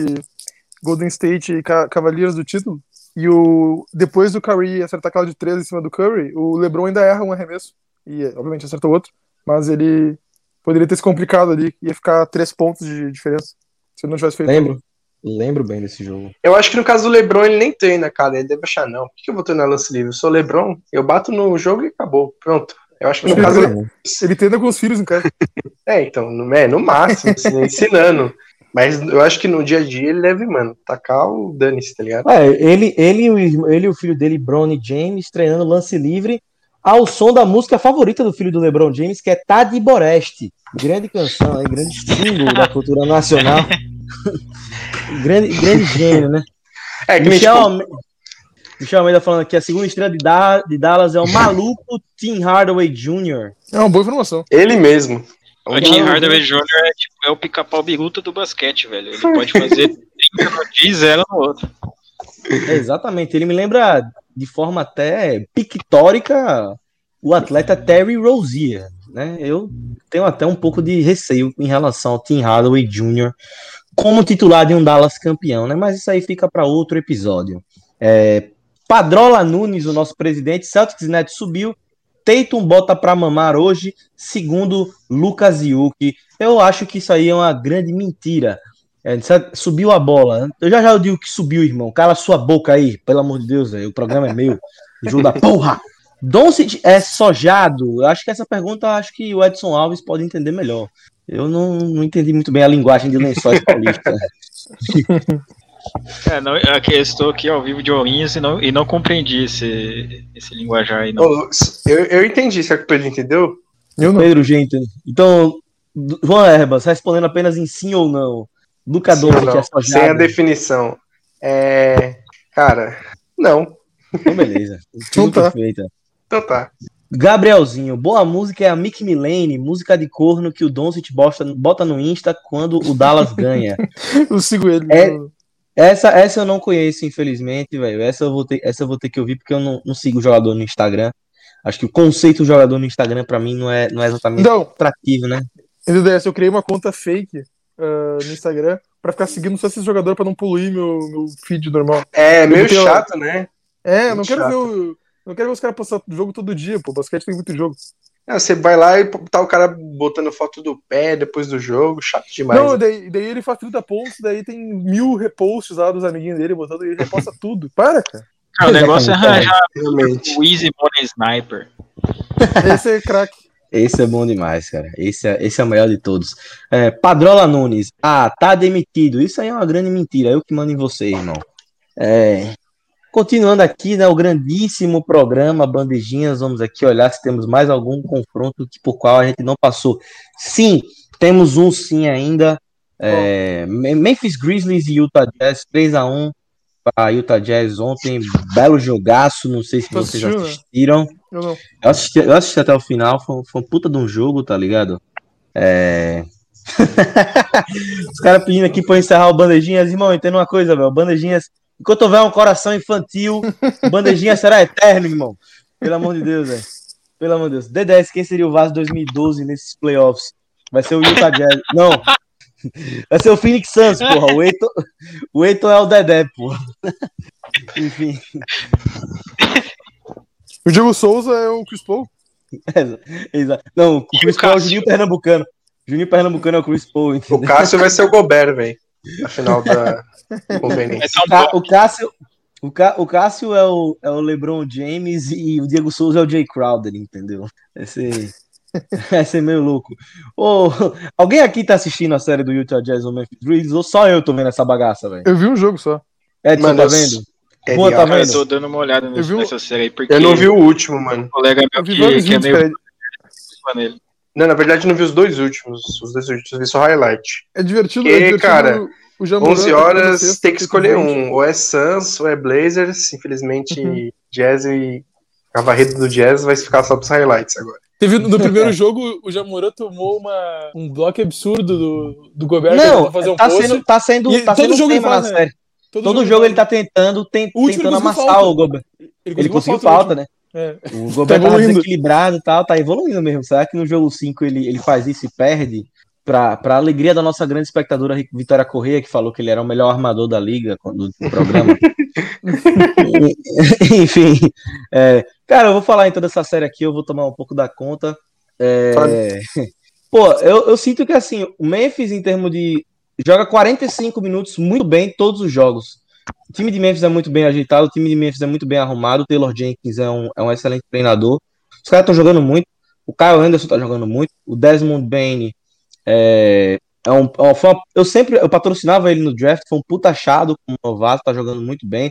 Golden State e Cavaliers do título. E o depois do Curry acertar aquela de 3 em cima do Curry, o LeBron ainda erra um arremesso. E obviamente acertou outro. Mas ele poderia ter se complicado ali. Ia ficar 3 pontos de diferença. Se ele não tivesse feito. Lembro. Lembro bem desse jogo. Eu acho que no caso do LeBron ele nem treina, cara. Ele deve achar, não. Por que eu vou treinar lance livre? Eu sou LeBron, eu bato no jogo e acabou. Pronto. Eu acho que no Ele caso. treina, ele treina com os filhos em casa. É, então, no, é, no máximo, assim, ensinando. Mas eu acho que no dia a dia ele deve, mano, tacar o dane-se, tá ligado? É, ele, ele, e ele e o filho dele, Bronny James, treinando lance livre ao som da música favorita do filho do LeBron James, que é Tadi Boreste. Grande canção, aí, grande símbolo da cultura nacional. grande, grande gênio, né? É, que Michel, Alme- Michel Almeida falando aqui, a segunda estrela de, Da- de Dallas é o maluco Tim Hardaway Jr. É uma boa informação. ele mesmo. O Tim Hardaway Jr. é, tipo, é o pica-pau biruta do basquete, velho. Ele pode fazer 30 no dia e zero no outro. É, exatamente, ele me lembra de forma até pictórica o atleta Terry Rozier, né? Eu tenho até um pouco de receio em relação ao Tim Hardaway Jr. como titular de um Dallas campeão, né? Mas isso aí fica para outro episódio. É, Padrola Nunes, o nosso presidente, Celtics Net subiu. Tatum bota para mamar hoje, segundo Lucas Yuki. Eu acho que isso aí é uma grande mentira. É, subiu a bola. Eu já já digo que subiu, irmão. Cala sua boca aí, pelo amor de Deus, velho. O programa é meu. Ajuda, porra! Doncic é sojado? Eu acho que essa pergunta acho que o Edson Alves pode entender melhor. Eu não, não entendi muito bem a linguagem de lençóis paulista. É, não, aqui, eu estou aqui ao vivo de Ourinhos e não, e não compreendi esse, esse linguajar aí, Eu, eu entendi, será que o Pedro entendeu? Eu não. Pedro, gente. Então, Juan Herbas, respondendo apenas em sim ou não. Luca Sim ou Doncic não? é Sem a definição. É. Cara, não. Então, beleza. Então tá. perfeito. Então tá. Gabrielzinho, boa música é a Mick Milane, música de corno que o Doncic bota, bota no Insta quando o Dallas ganha. Eu sigo ele. É- Essa, essa eu não conheço, infelizmente, velho. Essa eu vou ter, essa eu vou ter que ouvir porque eu não, não sigo o jogador no Instagram. Acho que o conceito do jogador no Instagram pra mim não é, não é exatamente Então, atrativo, né? Eu criei uma conta fake ah, no Instagram pra ficar seguindo só esses jogadores pra não poluir meu, meu feed normal. É meio chato, né? É, eu não quero ver chato. o. Não quero ver os caras postar jogo todo dia, pô. Basquete tem muito jogo. É, você vai lá e tá o cara botando foto do pé depois do jogo, chato demais. não, daí, daí ele faz 30 pontos, daí tem mil reposts lá dos amiguinhos dele botando e ele reposta tudo. Para, cara. Cara, o negócio é arranjar o Easy Money Sniper. Esse é craque. Esse é bom demais, cara. Esse é, esse é o melhor de todos. É, Padrola Nunes. Ah, tá demitido. Isso aí é uma grande mentira. Eu que mando em você, irmão. É, continuando aqui, né? O grandíssimo programa Bandejinhas. Vamos aqui olhar se temos mais algum confronto que, por qual a gente não passou. Sim, temos um sim ainda. É, Memphis Grizzlies e Utah Jazz 3x1 para Utah Jazz ontem. Belo jogaço. Não sei se vocês assistiram. Eu assisti, eu assisti até o final, foi, foi um puta de um jogo, tá ligado? É. Os caras pedindo aqui pra eu encerrar o Bandejinhas, irmão, entenda uma coisa, velho. Bandejinhas, enquanto houver um coração infantil, o Bandejinhas será eterno, irmão. Pelo amor de Deus, velho. Pelo amor de Deus. D10, quem seria o Vasco 2012 nesses playoffs? Vai ser o Utah Jazz. Não. Vai ser o Phoenix Suns, porra. O Eiton, o Eiton é o Dedé, porra. Enfim. O Diego Souza é o Chris Paul. Exato. Não, o Chris o Paul é o? Juninho Pernambucano. Juninho Pernambucano é o Chris Paul, O entendeu? Cássio vai ser o Gobert, velho. Na final da bloco. O Cássio, o, Ca- o Cássio é o, é o LeBron James e o Diego Souza é o Jay Crowder, entendeu? Ser, vai ser meio louco. Ô, alguém aqui tá assistindo a série do Utah Jazz ou Memphis Grizzlies ou só eu tô vendo essa bagaça, velho? Eu vi um jogo só. Edson Mano, tá vendo? É Boa, tá. Cara, eu vendo? tô dando uma olhada Eu nesse- vi nessa série aí, porque Eu não vi o último, mano. um colega meu Eu vi que, que é meio cara. Não, na verdade, eu não vi os dois últimos. Os dois últimos, eu vi só highlight. É divertido, E, é divertido. cara, o Jamoran 11 tá horas, sexta, tem que escolher um. Ou é Suns, ou é Blazers. Infelizmente, Uhum. Jazz e a varrida do Jazz vai ficar só pros highlights agora. Teve, no primeiro jogo, o Jamoran tomou uma, um bloco absurdo do, do Gobert Não, fazer um tá post. sendo, tá sendo, E tá todo sendo jogo ele tema faz, na né? série. Todo jogo ele tá tentando, tem- tentando ele amassar falta. o Gobert. Ele conseguiu falta, falta, né? É. O Gobert tava evoluindo. desequilibrado e tal, tá evoluindo mesmo. Será que no jogo 5 ele, ele faz isso e perde? Para a alegria da nossa grande espectadora Vitória Correia, que falou que ele era o melhor armador da liga do, programa. Enfim, é, cara, eu vou falar então dessa série aqui, eu vou tomar um pouco da conta. É, pô, eu, eu sinto que assim, o Memphis, em termos de. joga 45 minutos muito bem todos os jogos. O time de Memphis é muito bem ajeitado, o time de Memphis é muito bem arrumado, o Taylor Jenkins é um, é um excelente treinador. Os caras estão jogando muito, o Kyle Anderson tá jogando muito, o Desmond Bain é, é um, uma, eu sempre eu patrocinava ele no draft, foi um puta achado como novato, tá jogando muito bem.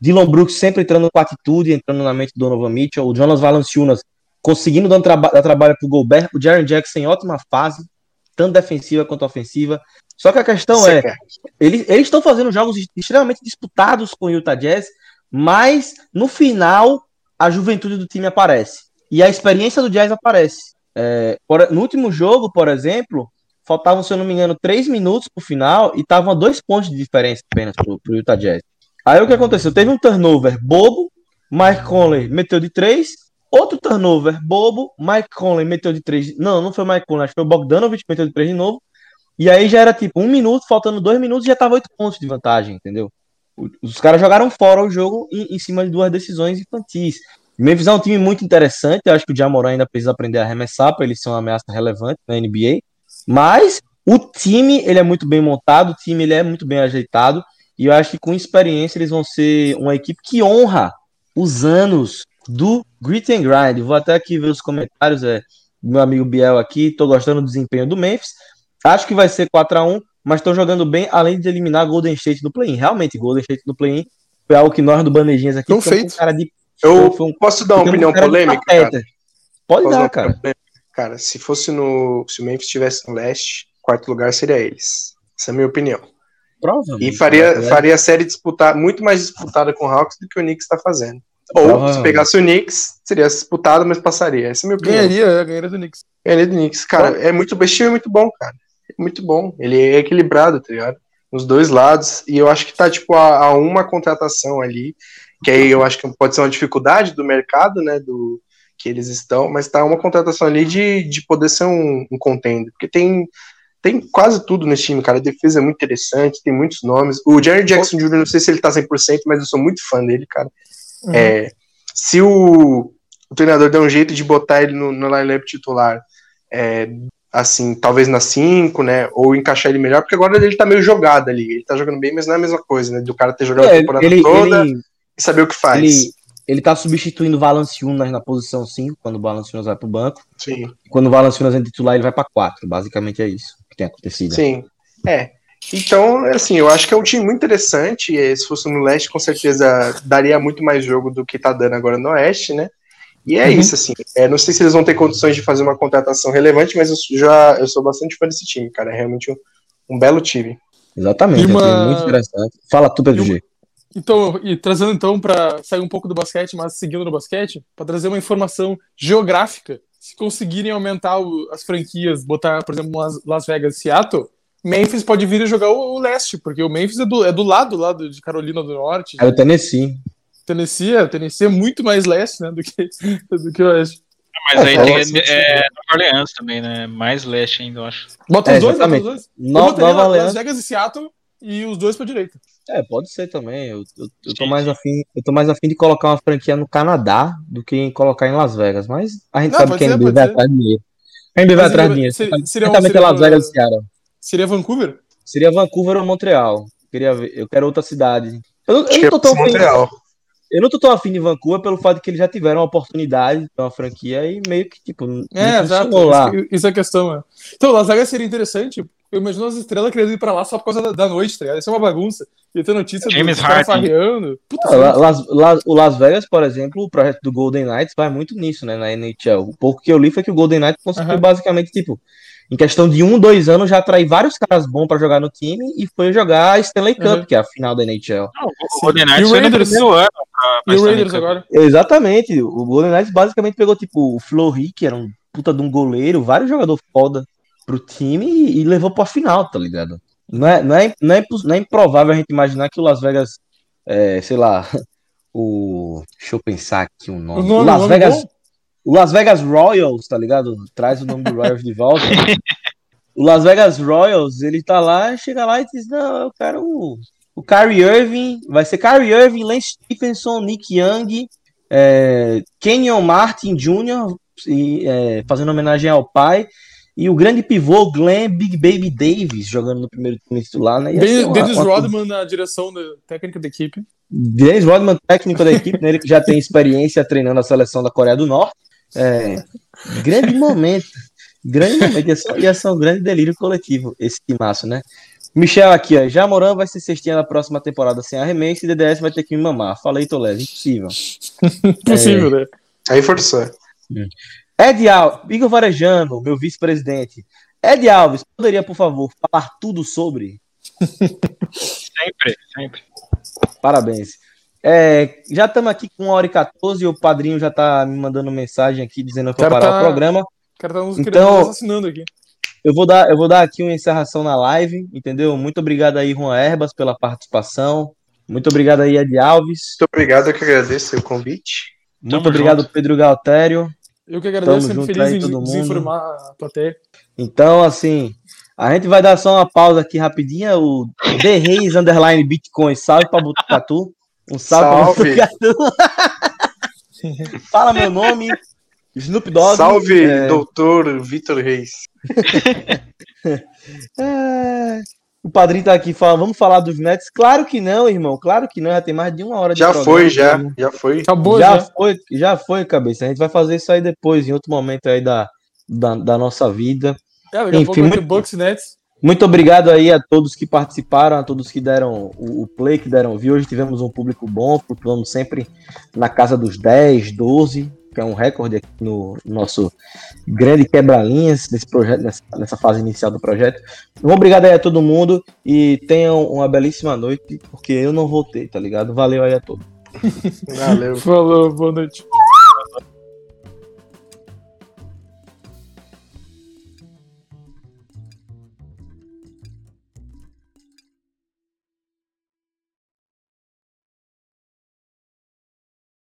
Dylan Brooks sempre entrando com atitude, entrando na mente do Donovan Mitchell. O Jonas Valanciunas conseguindo dar, traba dar trabalho pro Gobert. O Jaron Jackson em ótima fase, tanto defensiva quanto ofensiva. Só que a questão é, eles estão fazendo jogos extremamente disputados com o Utah Jazz, mas no final a juventude do time aparece. E a experiência do Jazz aparece. É, por, no último jogo, por exemplo, faltavam, se eu não me engano, três minutos pro final e estavam dois pontos de diferença apenas pro, pro Utah Jazz. Aí o que aconteceu? Teve um turnover bobo, Mike Conley meteu de três, outro turnover bobo, Mike Conley meteu de três. Não, não foi Mike Conley, acho que foi o Bogdanovich meteu de três de novo. E aí já era tipo um minuto, faltando dois minutos, já tava oito pontos de vantagem, entendeu? Os caras jogaram fora o jogo em, em cima de duas decisões infantis. Memphis é um time muito interessante. Eu acho que o Jamoran ainda precisa aprender a arremessar para ele ser uma ameaça relevante na NBA. Mas o time ele é muito bem montado, o time ele é muito bem ajeitado. E eu acho que com experiência eles vão ser uma equipe que honra os anos do Grit and Grind. Vou até aqui ver os comentários, é, meu amigo Biel aqui. Tô gostando do desempenho do Memphis. Acho que vai ser 4 a 1 mas estão jogando bem, além de eliminar Golden State do play-in. Realmente, Golden State do play-in foi algo que nós do Bandejinhas aqui Não feito. Um cara de eu um, posso dar uma opinião um polêmica, cara? Pode posso dar, cara. Cara, se fosse no. Se o Memphis estivesse no leste, quarto lugar seria eles. Essa é a minha opinião. E faria, né? faria a série disputar, muito mais disputada com o Hawks do que o Knicks está fazendo. Ou se pegasse o Knicks, seria disputado, mas passaria. Essa é a minha opinião. Ganharia, ganharia do Knicks. Ganharia do Knicks. Cara, é muito, o time é muito bom, cara. É muito bom. Ele é equilibrado, tá ligado? Nos dois lados. E eu acho que tá, tipo, a, a uma contratação ali que aí eu acho que pode ser uma dificuldade do mercado, né, do que eles estão, mas tá uma contratação ali de, de poder ser um, um contender, porque tem tem quase tudo nesse time, cara. A defesa é muito interessante, tem muitos nomes. O Jerry Jackson Jr., não sei se ele tá 100%, mas eu sou muito fã dele, cara. Uhum. É, se o, o, treinador der um jeito de botar ele no, no line-up titular, é, assim, talvez na 5, né? Ou encaixar ele melhor, porque agora ele tá meio jogado ali. Ele tá jogando bem, mas não é a mesma coisa, né? Do cara ter jogado é, a temporada ele, toda. Ele e saber o que faz. Ele, ele tá substituindo o Valanciunas na posição 5, quando o Valanciunas vai pro banco. Sim. Quando o Valanciunas é titular, ele vai para 4. Basicamente é isso que tem acontecido. Sim. É. Então, assim, eu acho que é um time muito interessante. E se fosse no leste, com certeza daria muito mais jogo do que tá dando agora no oeste, né? E é uhum. isso, assim. É, não sei se eles vão ter condições de fazer uma contratação relevante, mas eu já eu sou bastante fã desse time, cara. É realmente um, um belo time. Exatamente, uma... é um time muito interessante. Fala tu, Pedro G. Então, e trazendo então para sair um pouco do basquete, mas seguindo no basquete, para trazer uma informação geográfica, se conseguirem aumentar o, as franquias, botar, por exemplo, Las Vegas e Seattle, Memphis pode vir e jogar o, o, leste, porque o Memphis é do, é do lado lá de Carolina do Norte. É o Tennessee. Tennessee, é, Tennessee é muito mais leste né, do, que, do que oeste. Mas aí tem é, Nova Orleans também, né? Mais leste ainda, eu acho. Bota os é, dois, bota os dois. No, Nova Orleans. Las Vegas e Seattle e os dois pra direita. É, pode ser também. Eu, eu, eu, tô mais afim, eu tô mais afim de colocar uma franquia no Canadá do que em colocar em Las Vegas. Mas a gente Não, sabe que a NBA vai atrás de dinheiro. A NBA vai atrás de dinheiro. Seria, seria, seria, Las Vegas Seattle. Seria Vancouver? Seria Vancouver ou Montreal. Queria ver. Eu quero outra cidade. Eu, eu não tô tão Montreal. Afim, eu não tô tão afim de Vancouver pelo fato de que eles já tiveram a oportunidade de ter uma franquia e meio que, tipo, é, exato. Lá. Isso é a questão, mano. Então, Las Vegas seria interessante. Eu imagino as estrelas querendo ir pra lá só por causa da, da noite, tá ligado? Isso é uma bagunça. Ia ter notícia James do cara farreando. Puta ah, Las, Las, o Las Vegas, por exemplo, o projeto do Golden Knights vai muito nisso, né, na NHL. O pouco que eu li foi que o Golden Knights conseguiu uhum. basicamente, tipo, em questão de um, dois anos, já atrair vários caras bons para jogar no time e foi jogar a Stanley Cup, uhum. que é a final da NHL. Não, o Golden Knights foi no primeiro ano. Pra, pra e o Raiders agora. Exatamente. O Golden Knights basicamente pegou, tipo, o Fleury, que era um puta de um goleiro, vários jogadores foda pro time e, e levou pra final, tá ligado? Não é, não, é, não, é, não é improvável a gente imaginar que o Las Vegas, é, sei lá, o. Deixa eu pensar aqui nome. O, nome, o Las nome Vegas. O Las Vegas Royals, tá ligado? Traz o nome do Royals de volta. o Las Vegas Royals, ele tá lá, chega lá e diz: Não, eu quero o, o Kyrie Irving, vai ser Kyrie Irving, Lance Stephenson, Nick Young, é, Kenyon Martin Jr., e, é, fazendo homenagem ao pai, e o grande pivô Glenn Big Baby Davis jogando no primeiro time titular, né? Dennis Rodman na direção da técnica da equipe. Dennis Rodman, técnico da equipe, né? ele que já tem experiência treinando a seleção da Coreia do Norte. É, grande momento. Grande momento. Ia ser, ia ser um grande delírio coletivo esse timaço, né? Michel aqui, ó. Já Moran vai ser cestinha na próxima temporada sem arremesso e DDS vai ter que me mamar. Falei, Toledo. Impossível. Impossível, é... né? Aí forçou. Ed Alves, Igor Varejano, meu vice-presidente. Ed Alves, poderia, por favor, falar tudo sobre? sempre, sempre. Parabéns. É, já estamos aqui com 1 hora e 14 e o padrinho já está me mandando mensagem aqui dizendo para parar tá... o programa. O cara tá nos então, assassinando aqui. Eu vou, dar, eu vou dar aqui uma encerração na live, entendeu? Muito obrigado aí, Juan Erbas, pela participação. Muito obrigado aí, Ed Alves. Muito obrigado, eu que agradeço o convite. Muito Tamo obrigado, junto. Pedro Galtério. Eu que agradeço, Tamo sempre feliz em desinformar a plateia. Então, assim, a gente vai dar só uma pausa aqui rapidinha. O The Reis Underline Bitcoin, salve pra Botucatu. Um salve, salve. pra Botucatu. Fala meu nome. Snoop Dogg. Salve, é... doutor Vitor Reis. é... O padrinho tá aqui falando, vamos falar dos Nets? Claro que não, irmão. Claro que não. Já tem mais de uma hora de Já programa, foi, já. Né? Já foi. Acabou, já, já foi. Já foi, cabeça. A gente vai fazer isso aí depois, em outro momento aí da, da, da nossa vida. É, Enfim, muito, Bucks Nets. Muito obrigado aí a todos que participaram, a todos que deram o, o play, que deram view. Hoje tivemos um público bom, flutuamos sempre na casa dos 10, 12 que é um recorde aqui no nosso grande quebra-linhas nesse projeto, nessa, nessa, fase inicial do projeto. Um obrigado aí a todo mundo e tenham uma belíssima noite, porque eu não voltei, tá ligado? Valeu aí a todos. Valeu. Falou, boa noite.